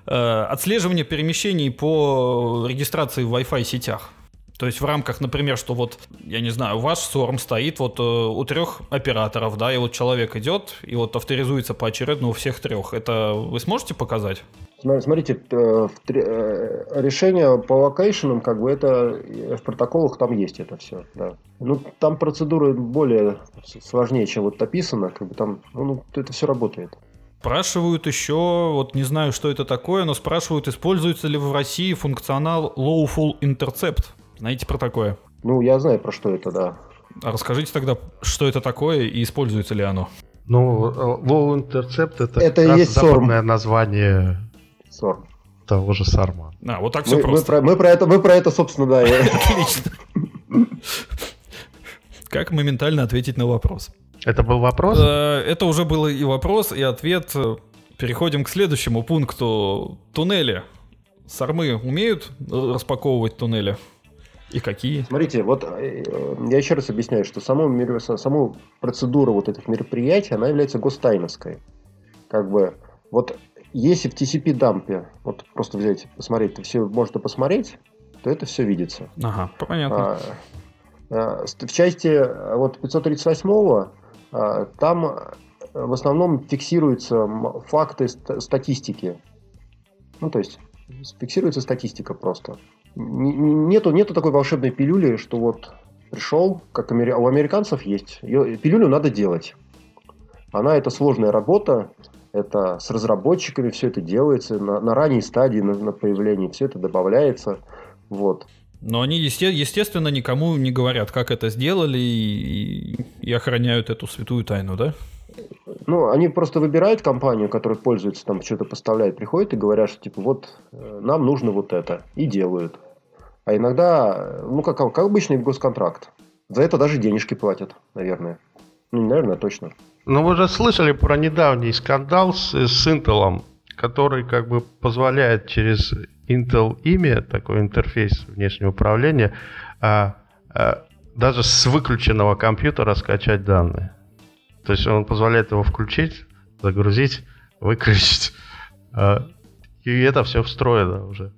Э, Отслеживание перемещений по регистрации в Wi-Fi сетях. То есть в рамках, например, что вот, я не знаю, ваш СОРМ стоит вот э, у трех операторов, да, и вот человек идет и вот авторизуется поочередно у всех трех. Это вы сможете показать? Смотрите, э, э, решение по location ам, как бы это э, в протоколах там есть это все, да. Ну, там процедуры более сложнее, чем вот описано, как бы там, ну, ну, это все работает. Спрашивают еще, вот не знаю, что это такое, но спрашивают, используется ли в России функционал Lawful Intercept. Знаете про такое? Ну, я знаю, про что это, да. А расскажите тогда, что это такое и используется ли оно? Ну, Low Intercept это, Это как и раз есть SORM. западное название Сор. того же Сарма. А, вот так все Мы, мы просто. про, мы про это, мы про это, собственно, да. Отлично. Как моментально ответить на вопрос? Это был вопрос? Э, Это уже был и вопрос, и ответ. Переходим к следующему пункту. Туннели. Сармы умеют э, распаковывать туннели? И какие? Смотрите, вот э, я еще раз объясняю, что саму, саму процедуру вот этих мероприятий, она является гостайновской. Как бы, вот если в TCP-дампе, вот просто взять, посмотреть, все можно посмотреть, то это все видится. Ага, понятно. А, а, В части а, вот 538 а, там в основном фиксируются факты ст- статистики. Ну, то есть фиксируется статистика просто. Нету, нету такой волшебной пилюли, что вот пришел, как у американцев есть. Пилюлю надо делать. Она это сложная работа, это с разработчиками все это делается, на, на ранней стадии, на, на появлении все это добавляется. Вот. Но они, есте- естественно, никому не говорят, как это сделали, и, и охраняют эту святую тайну, да? Ну, они просто выбирают компанию, которая пользуется, там что-то поставляет, приходят и говорят, что типа вот э, нам нужно вот это, и делают. А иногда, ну как, как обычный госконтракт, за это даже денежки платят, наверное. Ну, не наверное, а точно. Ну, вы же слышали про недавний скандал с, с Intel, который как бы позволяет через Intel имя, такой интерфейс внешнего управления, а, а, даже с выключенного компьютера скачать данные. То есть он позволяет его включить, загрузить, выключить. а, и это все встроено уже.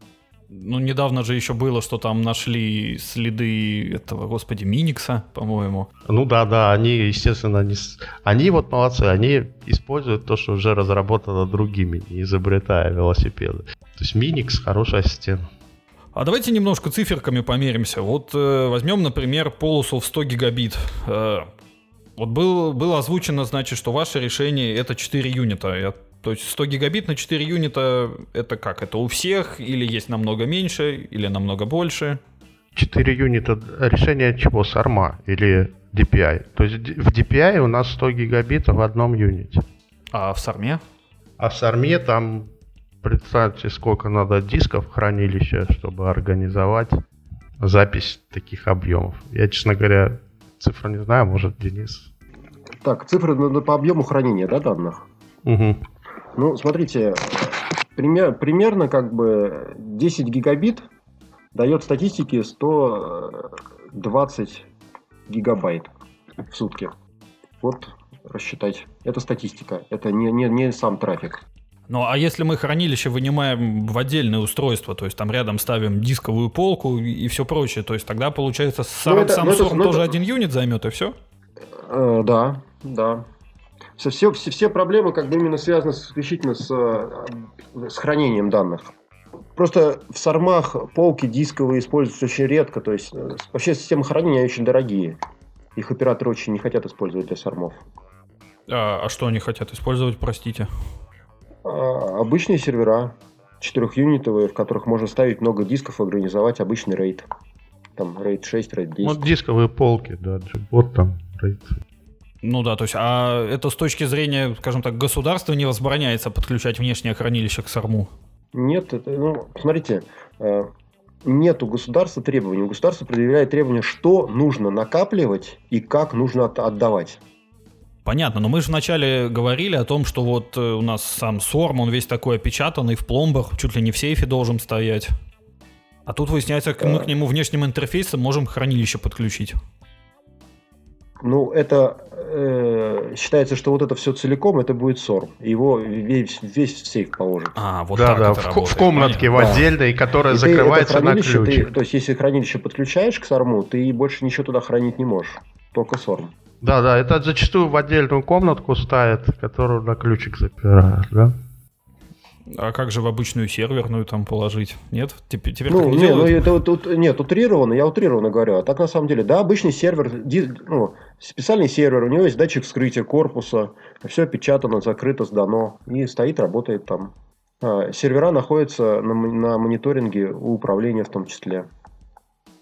Ну, недавно же еще было, что там нашли следы этого, господи, Миникса, по-моему. Ну да, да, они, естественно, не с- они вот молодцы, они используют то, что уже разработано другими, не изобретая велосипеды. То есть Minix хороший ассистент. А давайте немножко циферками померимся. Вот э, возьмем, например, полосу в 100 гигабит. Э, вот был, было озвучено, значит, что ваше решение это 4 юнита. Я- то есть 100 гигабит на 4 юнита это как? Это у всех? Или есть намного меньше? Или намного больше? 4 юнита решение чего? Сарма или DPI. То есть в DPI у нас 100 гигабитов в одном юните. А в Сарме? А в Сарме там, представьте, сколько надо дисков хранилища, чтобы организовать запись таких объемов. Я, честно говоря, цифру не знаю, может, Денис. Так, цифры по объему хранения да, данных. Угу. Ну, смотрите, пример- примерно как бы 10 гигабит дает статистике 120 гигабайт в сутки. Вот рассчитать. Это статистика, это не, не, не сам трафик. Ну, а если мы хранилище вынимаем в отдельное устройство, то есть там рядом ставим дисковую полку и все прочее, то есть тогда получается сам, Ну, это- сам ну, это- сорм ну, тоже это- один юнит займет и все? Э, да, да. Все, все, все, все проблемы как бы именно связаны с, исключительно с, э, с хранением данных. Просто в сормах полки дисковые используются очень редко. То есть э, вообще системы хранения очень дорогие. Их операторы очень не хотят использовать для сормов. А, а что они хотят использовать, простите? А, обычные сервера, четырехюнитовые, в которых можно ставить много дисков и организовать обычный рейд. Там рейд 6, рейд 10. Вот дисковые полки, да, вот там рейд. Ну да, то есть, а это с точки зрения, скажем так, государства не возбраняется подключать внешнее хранилище к САРМу? Нет, это, ну, смотрите, э, нет у государства требований. У государства предъявляет требования, что нужно накапливать и как нужно отдавать. Понятно, но мы же вначале говорили о том, что вот э, у нас сам Сорм, он весь такой опечатанный в пломбах, чуть ли не в сейфе должен стоять. А тут выясняется, мы к нему внешним интерфейсом можем хранилище подключить. Ну, это э, считается, что вот это все целиком, это будет СОР. Его весь, весь в сейф положит. А, вот да, так да, это в, работает. в комнатке Понятно. в отдельной, которая и закрывается на ключ. Ты, то есть, если хранилище подключаешь к сорму, ты больше ничего туда хранить не можешь. Только сорм. Да, да, это зачастую в отдельную комнатку ставят, которую на ключик запирают, да? А как же в обычную серверную там положить? Нет? Теперь, теперь ну, не, ну это тут нет, утрированно, я утрированно говорю. А так на самом деле, да, обычный сервер, ну, специальный сервер, у него есть датчик вскрытия корпуса, все опечатано, закрыто, сдано, и стоит, работает там. А, сервера находятся на, на мониторинге у управления в том числе.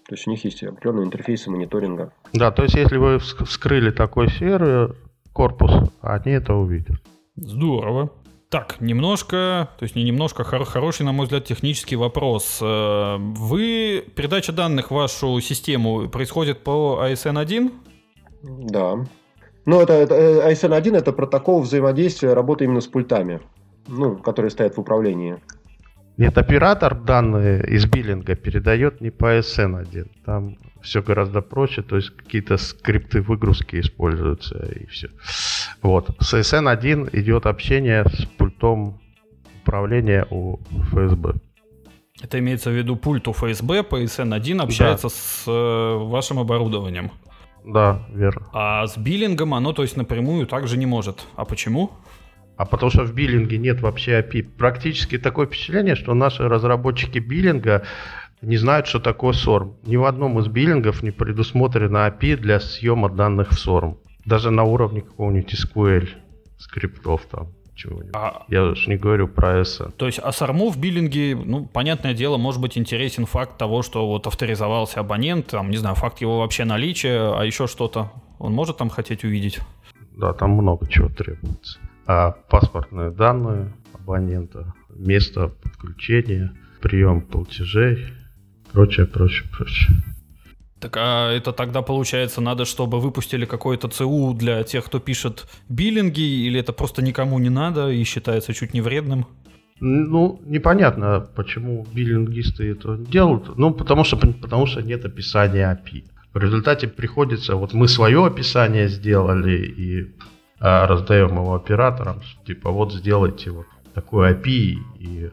То есть у них есть определенные интерфейсы мониторинга. Да, то есть если вы вскрыли такой сервер, корпус, они это увидят. Здорово. Так, немножко, то есть не немножко, хор- хороший, на мой взгляд, технический вопрос. Э, вы, передача данных в вашу систему происходит по ASN1? Да. Ну, это, это ASN1 это протокол взаимодействия работы именно с пультами, ну, которые стоят в управлении. Нет, оператор данные из биллинга передает не по SN1. Там все гораздо проще, то есть какие-то скрипты выгрузки используются и все. Вот. С SN1 идет общение с пультом управления у ФСБ. Это имеется в виду пульт у ФСБ по SN1 общается да. с э, вашим оборудованием. Да, верно. А с биллингом оно, то есть, напрямую также не может. А почему? А потому что в биллинге нет вообще API. Практически такое впечатление, что наши разработчики биллинга не знают, что такое SORM. Ни в одном из биллингов не предусмотрено API для съема данных в SORM. Даже на уровне какого-нибудь SQL скриптов там чего-нибудь. А... Я же не говорю про S. То есть, а сарму в биллинге, ну, понятное дело, может быть интересен факт того, что вот авторизовался абонент, там, не знаю, факт его вообще наличия, а еще что-то. Он может там хотеть увидеть? Да, там много чего требуется а паспортные данные абонента, место подключения, прием платежей, прочее, прочее, прочее. Так а это тогда получается надо, чтобы выпустили какой-то ЦУ для тех, кто пишет биллинги, или это просто никому не надо и считается чуть не вредным? Ну, непонятно, почему биллингисты это делают. Ну, потому что, потому что нет описания API. В результате приходится, вот мы свое описание сделали, и а раздаем его операторам, типа вот сделайте вот такой API и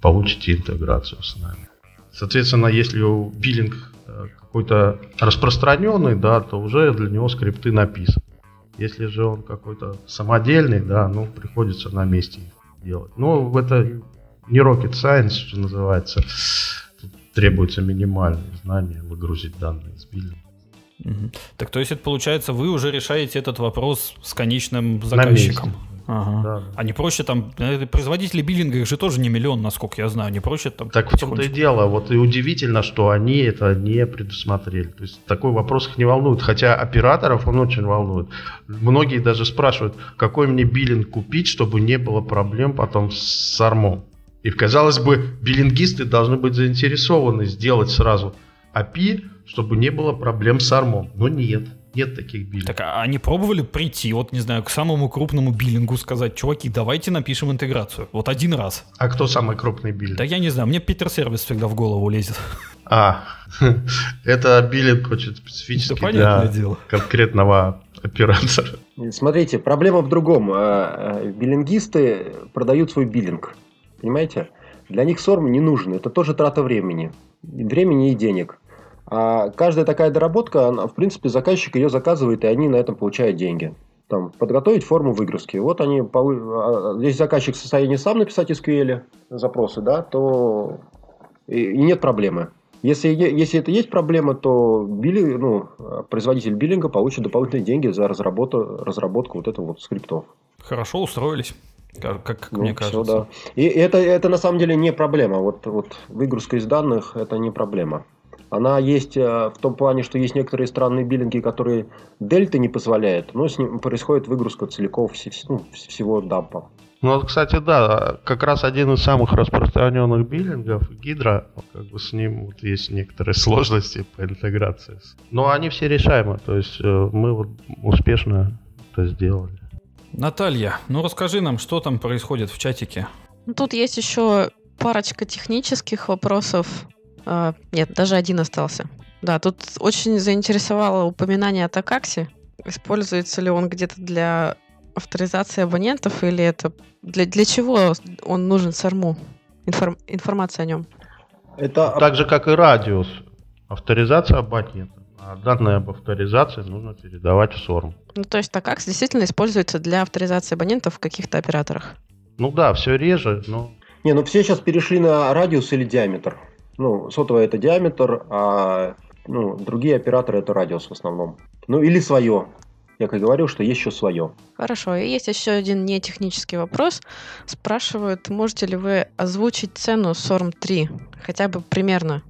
получите интеграцию с нами. Соответственно, если у биллинг э, какой-то распространенный, да, то уже для него скрипты написаны. Если же он какой-то самодельный, да, ну, приходится на месте делать. Но это не rocket science, что называется. Тут требуется минимальные знания выгрузить данные из биллинга. Угу. Так то есть это получается, вы уже решаете этот вопрос с конечным заказчиком. Ага. Да. А не проще там, э, производители биллинга их же тоже не миллион, насколько я знаю, не проще там... Так в том-то и дело, вот и удивительно, что они это не предусмотрели. То есть такой вопрос их не волнует, хотя операторов он очень волнует. Многие даже спрашивают, какой мне биллинг купить, чтобы не было проблем потом с армом. И казалось бы, биллингисты должны быть заинтересованы сделать сразу API, чтобы не было проблем с армом. Но нет, нет таких биллингов. Так а они пробовали прийти, вот не знаю, к самому крупному биллингу сказать, чуваки, давайте напишем интеграцию. Вот один раз. А кто самый крупный биллинг? Да я не знаю, мне Питер Сервис всегда в голову лезет. А, это биллинг очень специфический да, для дело. конкретного оператора. Смотрите, проблема в другом. А, а, биллингисты продают свой биллинг. Понимаете? Для них сорм не нужен. Это тоже трата времени. Времени и денег. А каждая такая доработка, она, в принципе, заказчик ее заказывает, и они на этом получают деньги. Там, подготовить форму выгрузки. Вот они, если заказчик в состоянии сам написать SQL запросы, да, то и, нет проблемы. Если, если это есть проблема, то билли, ну, производитель биллинга получит дополнительные деньги за разработку, разработку вот этого вот скриптов. Хорошо устроились. Как, как Ну, мне кажется. да. И это, это на самом деле не проблема. Вот, вот выгрузка из данных это не проблема. Она есть э, в том плане, что есть некоторые странные биллинги, которые дельта не позволяет, но с ним происходит выгрузка целиком вс- ну, вс- всего дампа. Ну, вот, кстати, да, как раз один из самых распространенных биллингов, Гидра, как бы с ним вот есть некоторые сложности по интеграции. Но они все решаемы, то есть э, мы вот успешно это сделали. Наталья, ну расскажи нам, что там происходит в чатике. Тут есть еще парочка технических вопросов. А, Нет, даже один остался. Да, тут очень заинтересовало упоминание о такаксе. Используется ли он где-то для авторизации абонентов или это для, для чего он нужен САРМу? Информ- информация о нем. Это Так же, как и радиус, авторизация абонента. А данные об авторизации нужно передавать в СОРМ. Ну, то есть такакс действительно используется для авторизации абонентов в каких-то операторах. Ну да, все реже, но Не, ну все сейчас перешли на радиус или диаметр. Ну, сотовый это диаметр, а ну, другие операторы это радиус в основном. Ну, или свое. Я как и говорил, что есть еще свое. Хорошо, и есть еще один нетехнический вопрос. Спрашивают, можете ли вы озвучить цену SORM-3? Хотя бы примерно.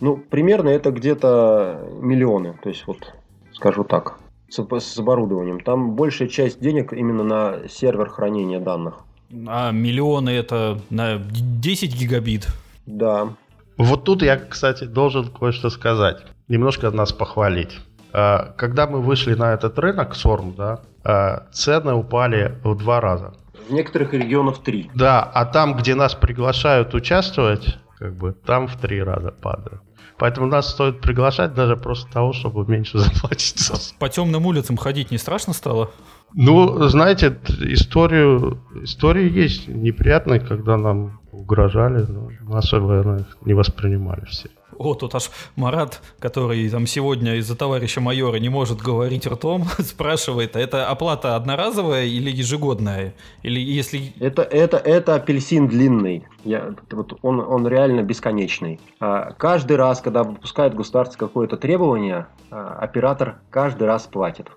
Ну, примерно это где-то миллионы. То есть, вот, скажу так, с, с оборудованием. Там большая часть денег именно на сервер хранения данных. А миллионы это на 10 гигабит. Да. Вот тут я, кстати, должен кое-что сказать. Немножко нас похвалить. А, Когда мы вышли на этот рынок, СОРМ, да, а, цены упали в два раза. В некоторых регионах три. Да, а там, где нас приглашают участвовать, как бы там в три раза падают. Поэтому нас стоит приглашать даже просто того, чтобы меньше заплатить. По темным улицам ходить не страшно стало? Ну, знаете, историю, истории есть неприятные, когда нам угрожали, но особо их не воспринимали все. О, тут аж Марат, который там сегодня из-за товарища майора не может говорить ртом, спрашивает, а это оплата одноразовая или ежегодная? Или если... Это, это, это апельсин длинный. Я, вот он, он реально бесконечный. А, каждый раз, когда выпускает государство какое-то требование, а, оператор каждый раз платит.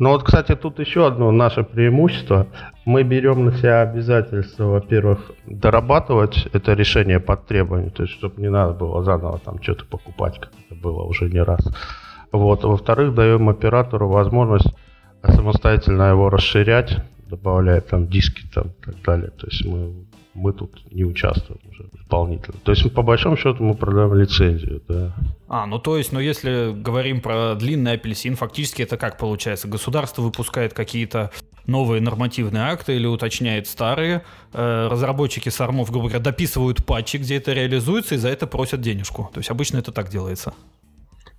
Ну вот, кстати, тут еще одно наше преимущество. Мы берем на себя обязательство, во-первых, дорабатывать это решение под требование, то есть, чтобы не надо было заново там что-то покупать, как это было уже не раз. Вот. Во-вторых, даем оператору возможность самостоятельно его расширять, добавляя там диски там и так далее. То есть мы, мы тут не участвуем уже дополнительно. То есть, по большому счету, мы продаем лицензию, да. А, ну то есть, ну если говорим про длинный апельсин, фактически это как получается? Государство выпускает какие-то новые нормативные акты или уточняет старые, э, разработчики сармов, грубо говоря, дописывают патчи, где это реализуется, и за это просят денежку. То есть обычно это так делается.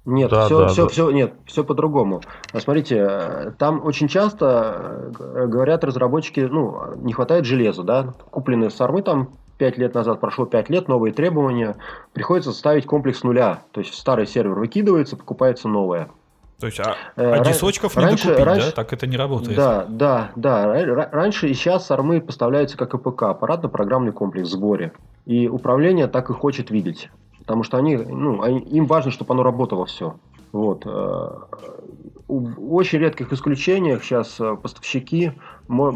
Нет, Да, все, да, все, да. все, нет, все по-другому. А Смотрите, э, там очень часто э, говорят разработчики, ну, не хватает железа, да, купленные СОРМы там 5 лет назад, прошло 5 лет, новые требования, приходится ставить комплекс с нуля, то есть старый сервер выкидывается, покупается новое. То есть, а, Э, а дискочков не раньше- докупить, раньше- да? Так это не работает. Да, да, да. Ра- ра- Раньше и сейчас СОРМы поставляются как АПК, аппаратно-программный комплекс в сборе. И управление так и хочет видеть. Потому что они, ну, они- им важно, чтобы оно работало все. Вот. э, В очень редких исключениях сейчас э, поставщики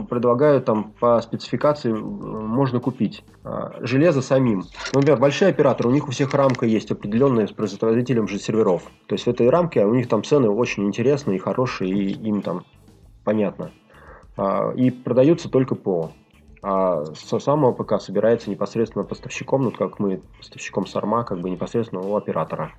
предлагают там по спецификации э, можно купить железо самим. Ну, Например, большие операторы, у них у всех рамка есть определенная с производителем же серверов. То есть в этой рамке у них там цены очень интересные и хорошие, и им там понятно. А, И продаются только ПО. А со самого ПК собирается непосредственно поставщиком, ну как мы поставщиком Сарма, как бы непосредственно у оператора.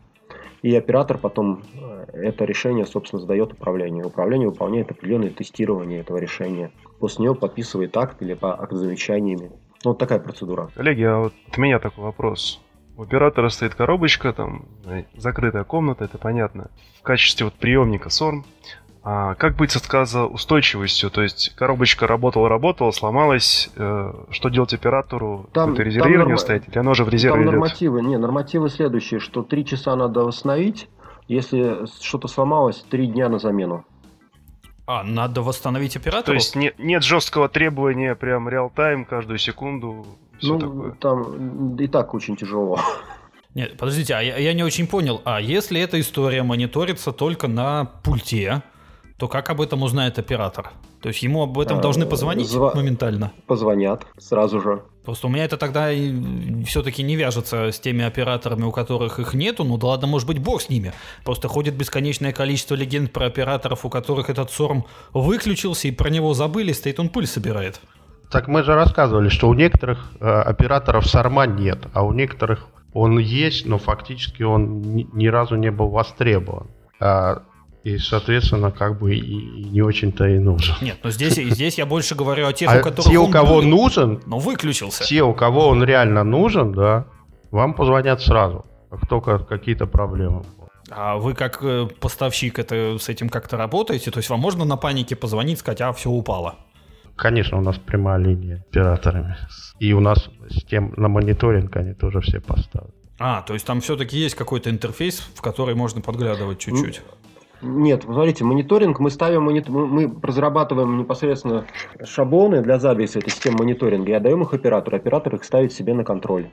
И оператор потом э, это решение, собственно, сдает управлению. Управление выполняет определенное тестирование этого решения. После него подписывает акт или по акт замечаниями. Ну, вот такая процедура. Коллеги, а вот от меня такой вопрос. У оператора стоит коробочка, там э, закрытая комната, это понятно. В качестве вот приемника SORM. А как быть с отказоустойчивостью? То есть коробочка работала-работала, сломалась. э, что делать оператору? Там- Какое-то там резервирование норма- ставить? Или оно же в резерве Там идет? нормативы, не, нормативы следующие, что три часа надо восстановить, если что-то сломалось, три дня на замену. А, надо восстановить оператору? То есть не- нет жесткого требования прям реал-тайм каждую секунду. Все ну, такое. там и так очень тяжело. Нет, подождите, а я, я не очень понял. А если эта история мониторится только на пульте, то как об этом узнает оператор? То есть ему об этом А, должны позвонить зва- моментально? Позвонят сразу же. Просто у меня это тогда все-таки не вяжется с теми операторами, у которых их нету. Ну да ладно, может быть, бог с ними. Просто ходит бесконечное количество легенд про операторов, у которых этот сорм выключился, и про него забыли, стоит он пыль собирает. Так мы же рассказывали, что у некоторых э, операторов сорма нет, а у некоторых он есть, но фактически он ни, ни разу не был востребован. А, и, соответственно, как бы и, не очень-то и нужен. Нет, но здесь, и здесь я больше говорю о тех, А у которых те, у кого был, нужен, но выключился. те, у кого он реально нужен, да, вам позвонят сразу, как только какие-то проблемы. А вы как э, поставщик это с этим как-то работаете? То есть вам можно на панике позвонить, сказать, а все упало? Конечно, у нас прямая линия с операторами. И у нас с тем на мониторинг они тоже все поставят. А, то есть там все-таки есть какой-то интерфейс, в который можно подглядывать чуть-чуть. Нет, смотрите, мониторинг мы ставим, мы, разрабатываем непосредственно шаблоны для записи этой системы мониторинга и отдаем их оператору. Оператор их ставит себе на контроль.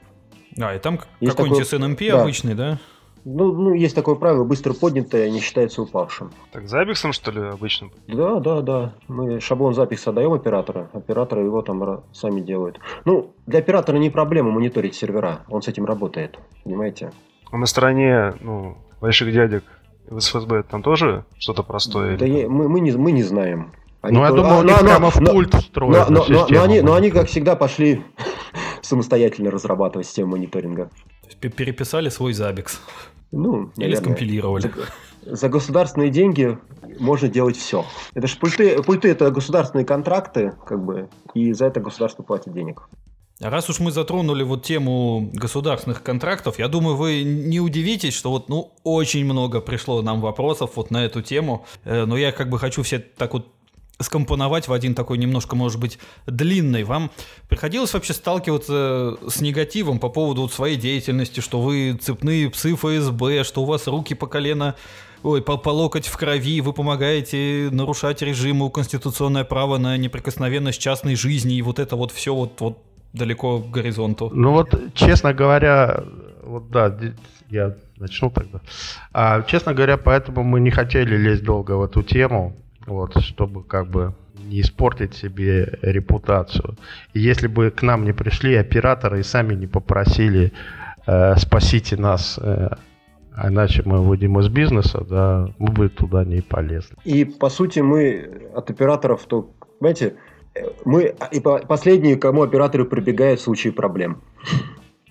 А, и там Есть какой-нибудь такой- SNMP да. обычный, да? Ну, ну, есть такое правило, быстро поднятое не считается упавшим. Так, за Абиксом, что ли, обычно? Да, да, да. Мы шаблон записи отдаем оператору, операторы его там сами делают. Ну, для оператора не проблема мониторить сервера, он с этим работает, понимаете? А на стороне, ну, больших дядек в СФСБ там тоже что-то простое? Да или я- мы, мы, не, мы не знаем. Они ну, я то- думаю, а, у них но- прямо в но- пульт Но, встроена но- но- но система. они, но они, как всегда, пошли самостоятельно разрабатывать систему мониторинга. То есть пе- переписали свой Zabbix. Ну, Или наверное. скомпилировали. За, за государственные деньги можно делать все. Это же пульты, пульты это государственные контракты, как бы, и за это государство платит денег. Раз уж мы затронули вот тему государственных контрактов, я думаю, вы не удивитесь, что вот, ну, очень много пришло нам вопросов вот на эту тему, Э, но я как бы хочу все так вот скомпоновать в один такой немножко, может быть, длинный. Вам приходилось вообще сталкиваться с негативом по поводу своей деятельности, что вы цепные псы ФСБ, что у вас руки по колено Ой, по, по локоть в крови, вы помогаете нарушать режиму, конституционное право на неприкосновенность частной жизни, и вот это вот все вот, вот далеко к горизонту. Ну вот, честно говоря, вот да, я начну тогда. А, честно говоря, поэтому мы не хотели лезть долго в эту тему, вот, чтобы как бы не испортить себе репутацию. И если бы к нам не пришли операторы и сами не попросили э, спасите нас, э, а иначе мы выйдем из бизнеса, да, мы бы туда не полезли. И по сути мы от операторов, то, понимаете, мы и по- последние, кому операторы прибегают в случае проблем.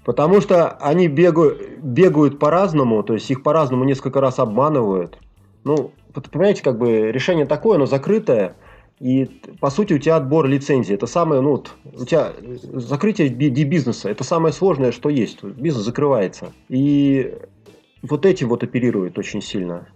Потому что они бегают, бегают по-разному, то есть их по-разному несколько раз обманывают. Ну, понимаете, как бы решение такое, оно закрытое, и по сути у тебя отбор лицензии. Это самое, ну, у тебя закрытие бизнеса, это самое сложное, что есть. Бизнес закрывается. И вот этим вот оперируют очень сильно.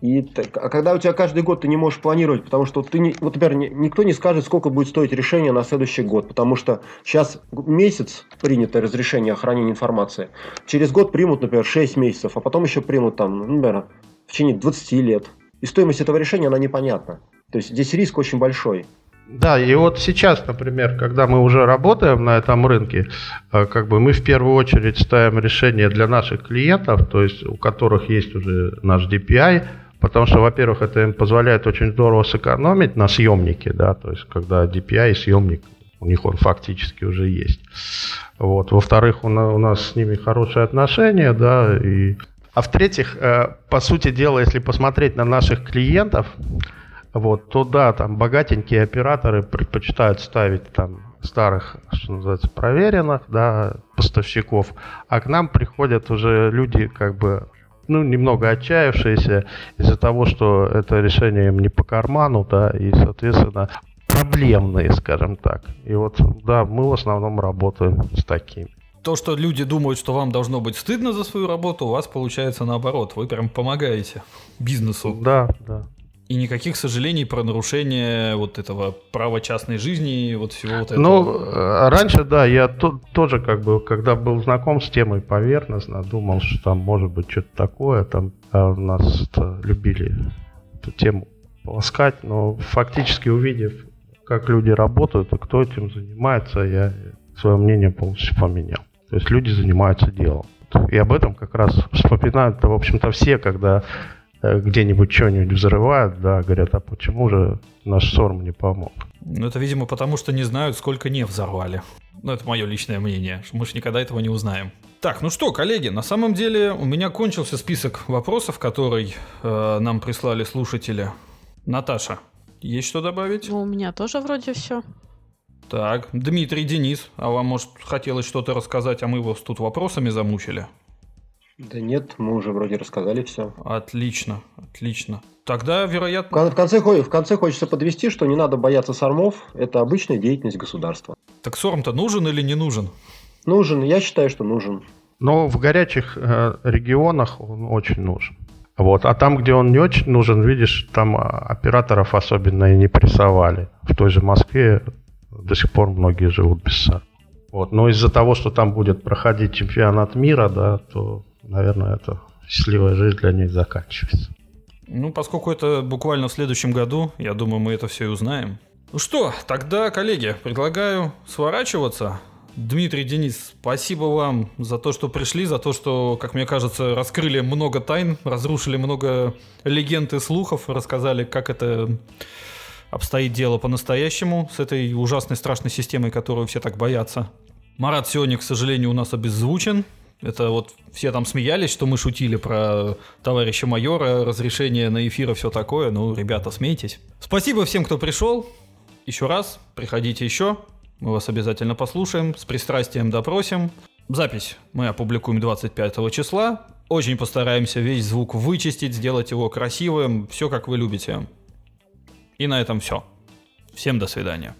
И так- а когда у тебя каждый год ты не можешь планировать, потому что ты не, вот, например, ни- никто не скажет, сколько будет стоить решение на следующий год, потому что сейчас месяц принято разрешение о хранении информации, через год примут, например, 6 месяцев, а потом еще примут там, ну, например, в течение 20 лет. И стоимость этого решения, она непонятна. То есть здесь риск очень большой. Да, и вот сейчас, например, когда мы уже работаем на этом рынке, э, как бы мы в первую очередь ставим решение для наших клиентов, то есть у которых есть уже наш DPI, потому что, во-первых, это им позволяет очень здорово сэкономить на съемнике, да, то есть когда DPI и съемник, у них он фактически уже есть. Вот. Во-вторых, у, у нас с ними хорошие отношения, да, и... А в-третьих, э, по сути дела, если посмотреть на наших клиентов, вот, то да, там богатенькие операторы предпочитают ставить там старых, что называется, проверенных, да, поставщиков, а к нам приходят уже люди, как бы, ну, немного отчаявшиеся из-за того, что это решение им не по карману, да, и, соответственно, проблемные, скажем так. И вот, да, мы в основном работаем с такими. То, что люди думают, что вам должно быть стыдно за свою работу, у вас получается наоборот. Вы прям помогаете бизнесу. Да, да. И никаких сожалений про нарушение вот этого права частной жизни и вот всего вот этого. Ну, э, раньше, да, я то- тоже как бы, когда был знаком с темой поверхностно, думал, что там может быть что-то такое, там а у нас любили эту тему полоскать, но фактически увидев, как люди работают и кто этим занимается, я свое мнение полностью поменял. То есть люди занимаются делом. И об этом как раз вспоминают, в общем-то, все, когда где-нибудь что-нибудь взрывают, да, говорят, а почему же наш СОРМ не помог? Ну, это, видимо, потому что не знают, сколько не взорвали. Ну, это мое личное мнение. Мы же никогда этого не узнаем. Так, ну что, коллеги, на самом деле у меня кончился список вопросов, который э, нам прислали слушатели. Наташа, есть что добавить? Ну, у меня тоже вроде все. Так, Дмитрий, Денис, а вам, может, хотелось что-то рассказать, а мы вас тут вопросами замучили? Да нет, мы уже вроде рассказали все. Отлично, отлично. Тогда, вероятно... В конце, в конце хочется подвести, что не надо бояться сормов. Это обычная деятельность государства. Так сорм-то нужен или не нужен? Нужен, я считаю, что нужен. Но в горячих э, регионах он очень нужен. Вот. А там, где он не очень нужен, видишь, там а, операторов особенно и не прессовали. В той же Москве до сих пор многие живут без САР. Вот. Но из-за того, что там будет проходить чемпионат мира, да, то, наверное, это счастливая жизнь для них заканчивается. Ну, поскольку это буквально в следующем году, я думаю, мы это все и узнаем. Ну что, тогда, коллеги, предлагаю сворачиваться. Дмитрий, Денис, спасибо вам за то, что пришли, за то, что, как мне кажется, раскрыли много тайн, разрушили много легенд и слухов, рассказали, как это обстоит дело по-настоящему с этой ужасной страшной системой, которую все так боятся. Марат сегодня, к сожалению, у нас обеззвучен. Это вот все там смеялись, что мы шутили про товарища майора, разрешение на эфир и все такое. Ну, ребята, смейтесь. Спасибо всем, кто пришел. Еще раз, приходите еще. Мы вас обязательно послушаем, с пристрастием допросим. Запись мы опубликуем 25 числа. Очень постараемся весь звук вычистить, сделать его красивым, все как вы любите. И на этом все. Всем до свидания.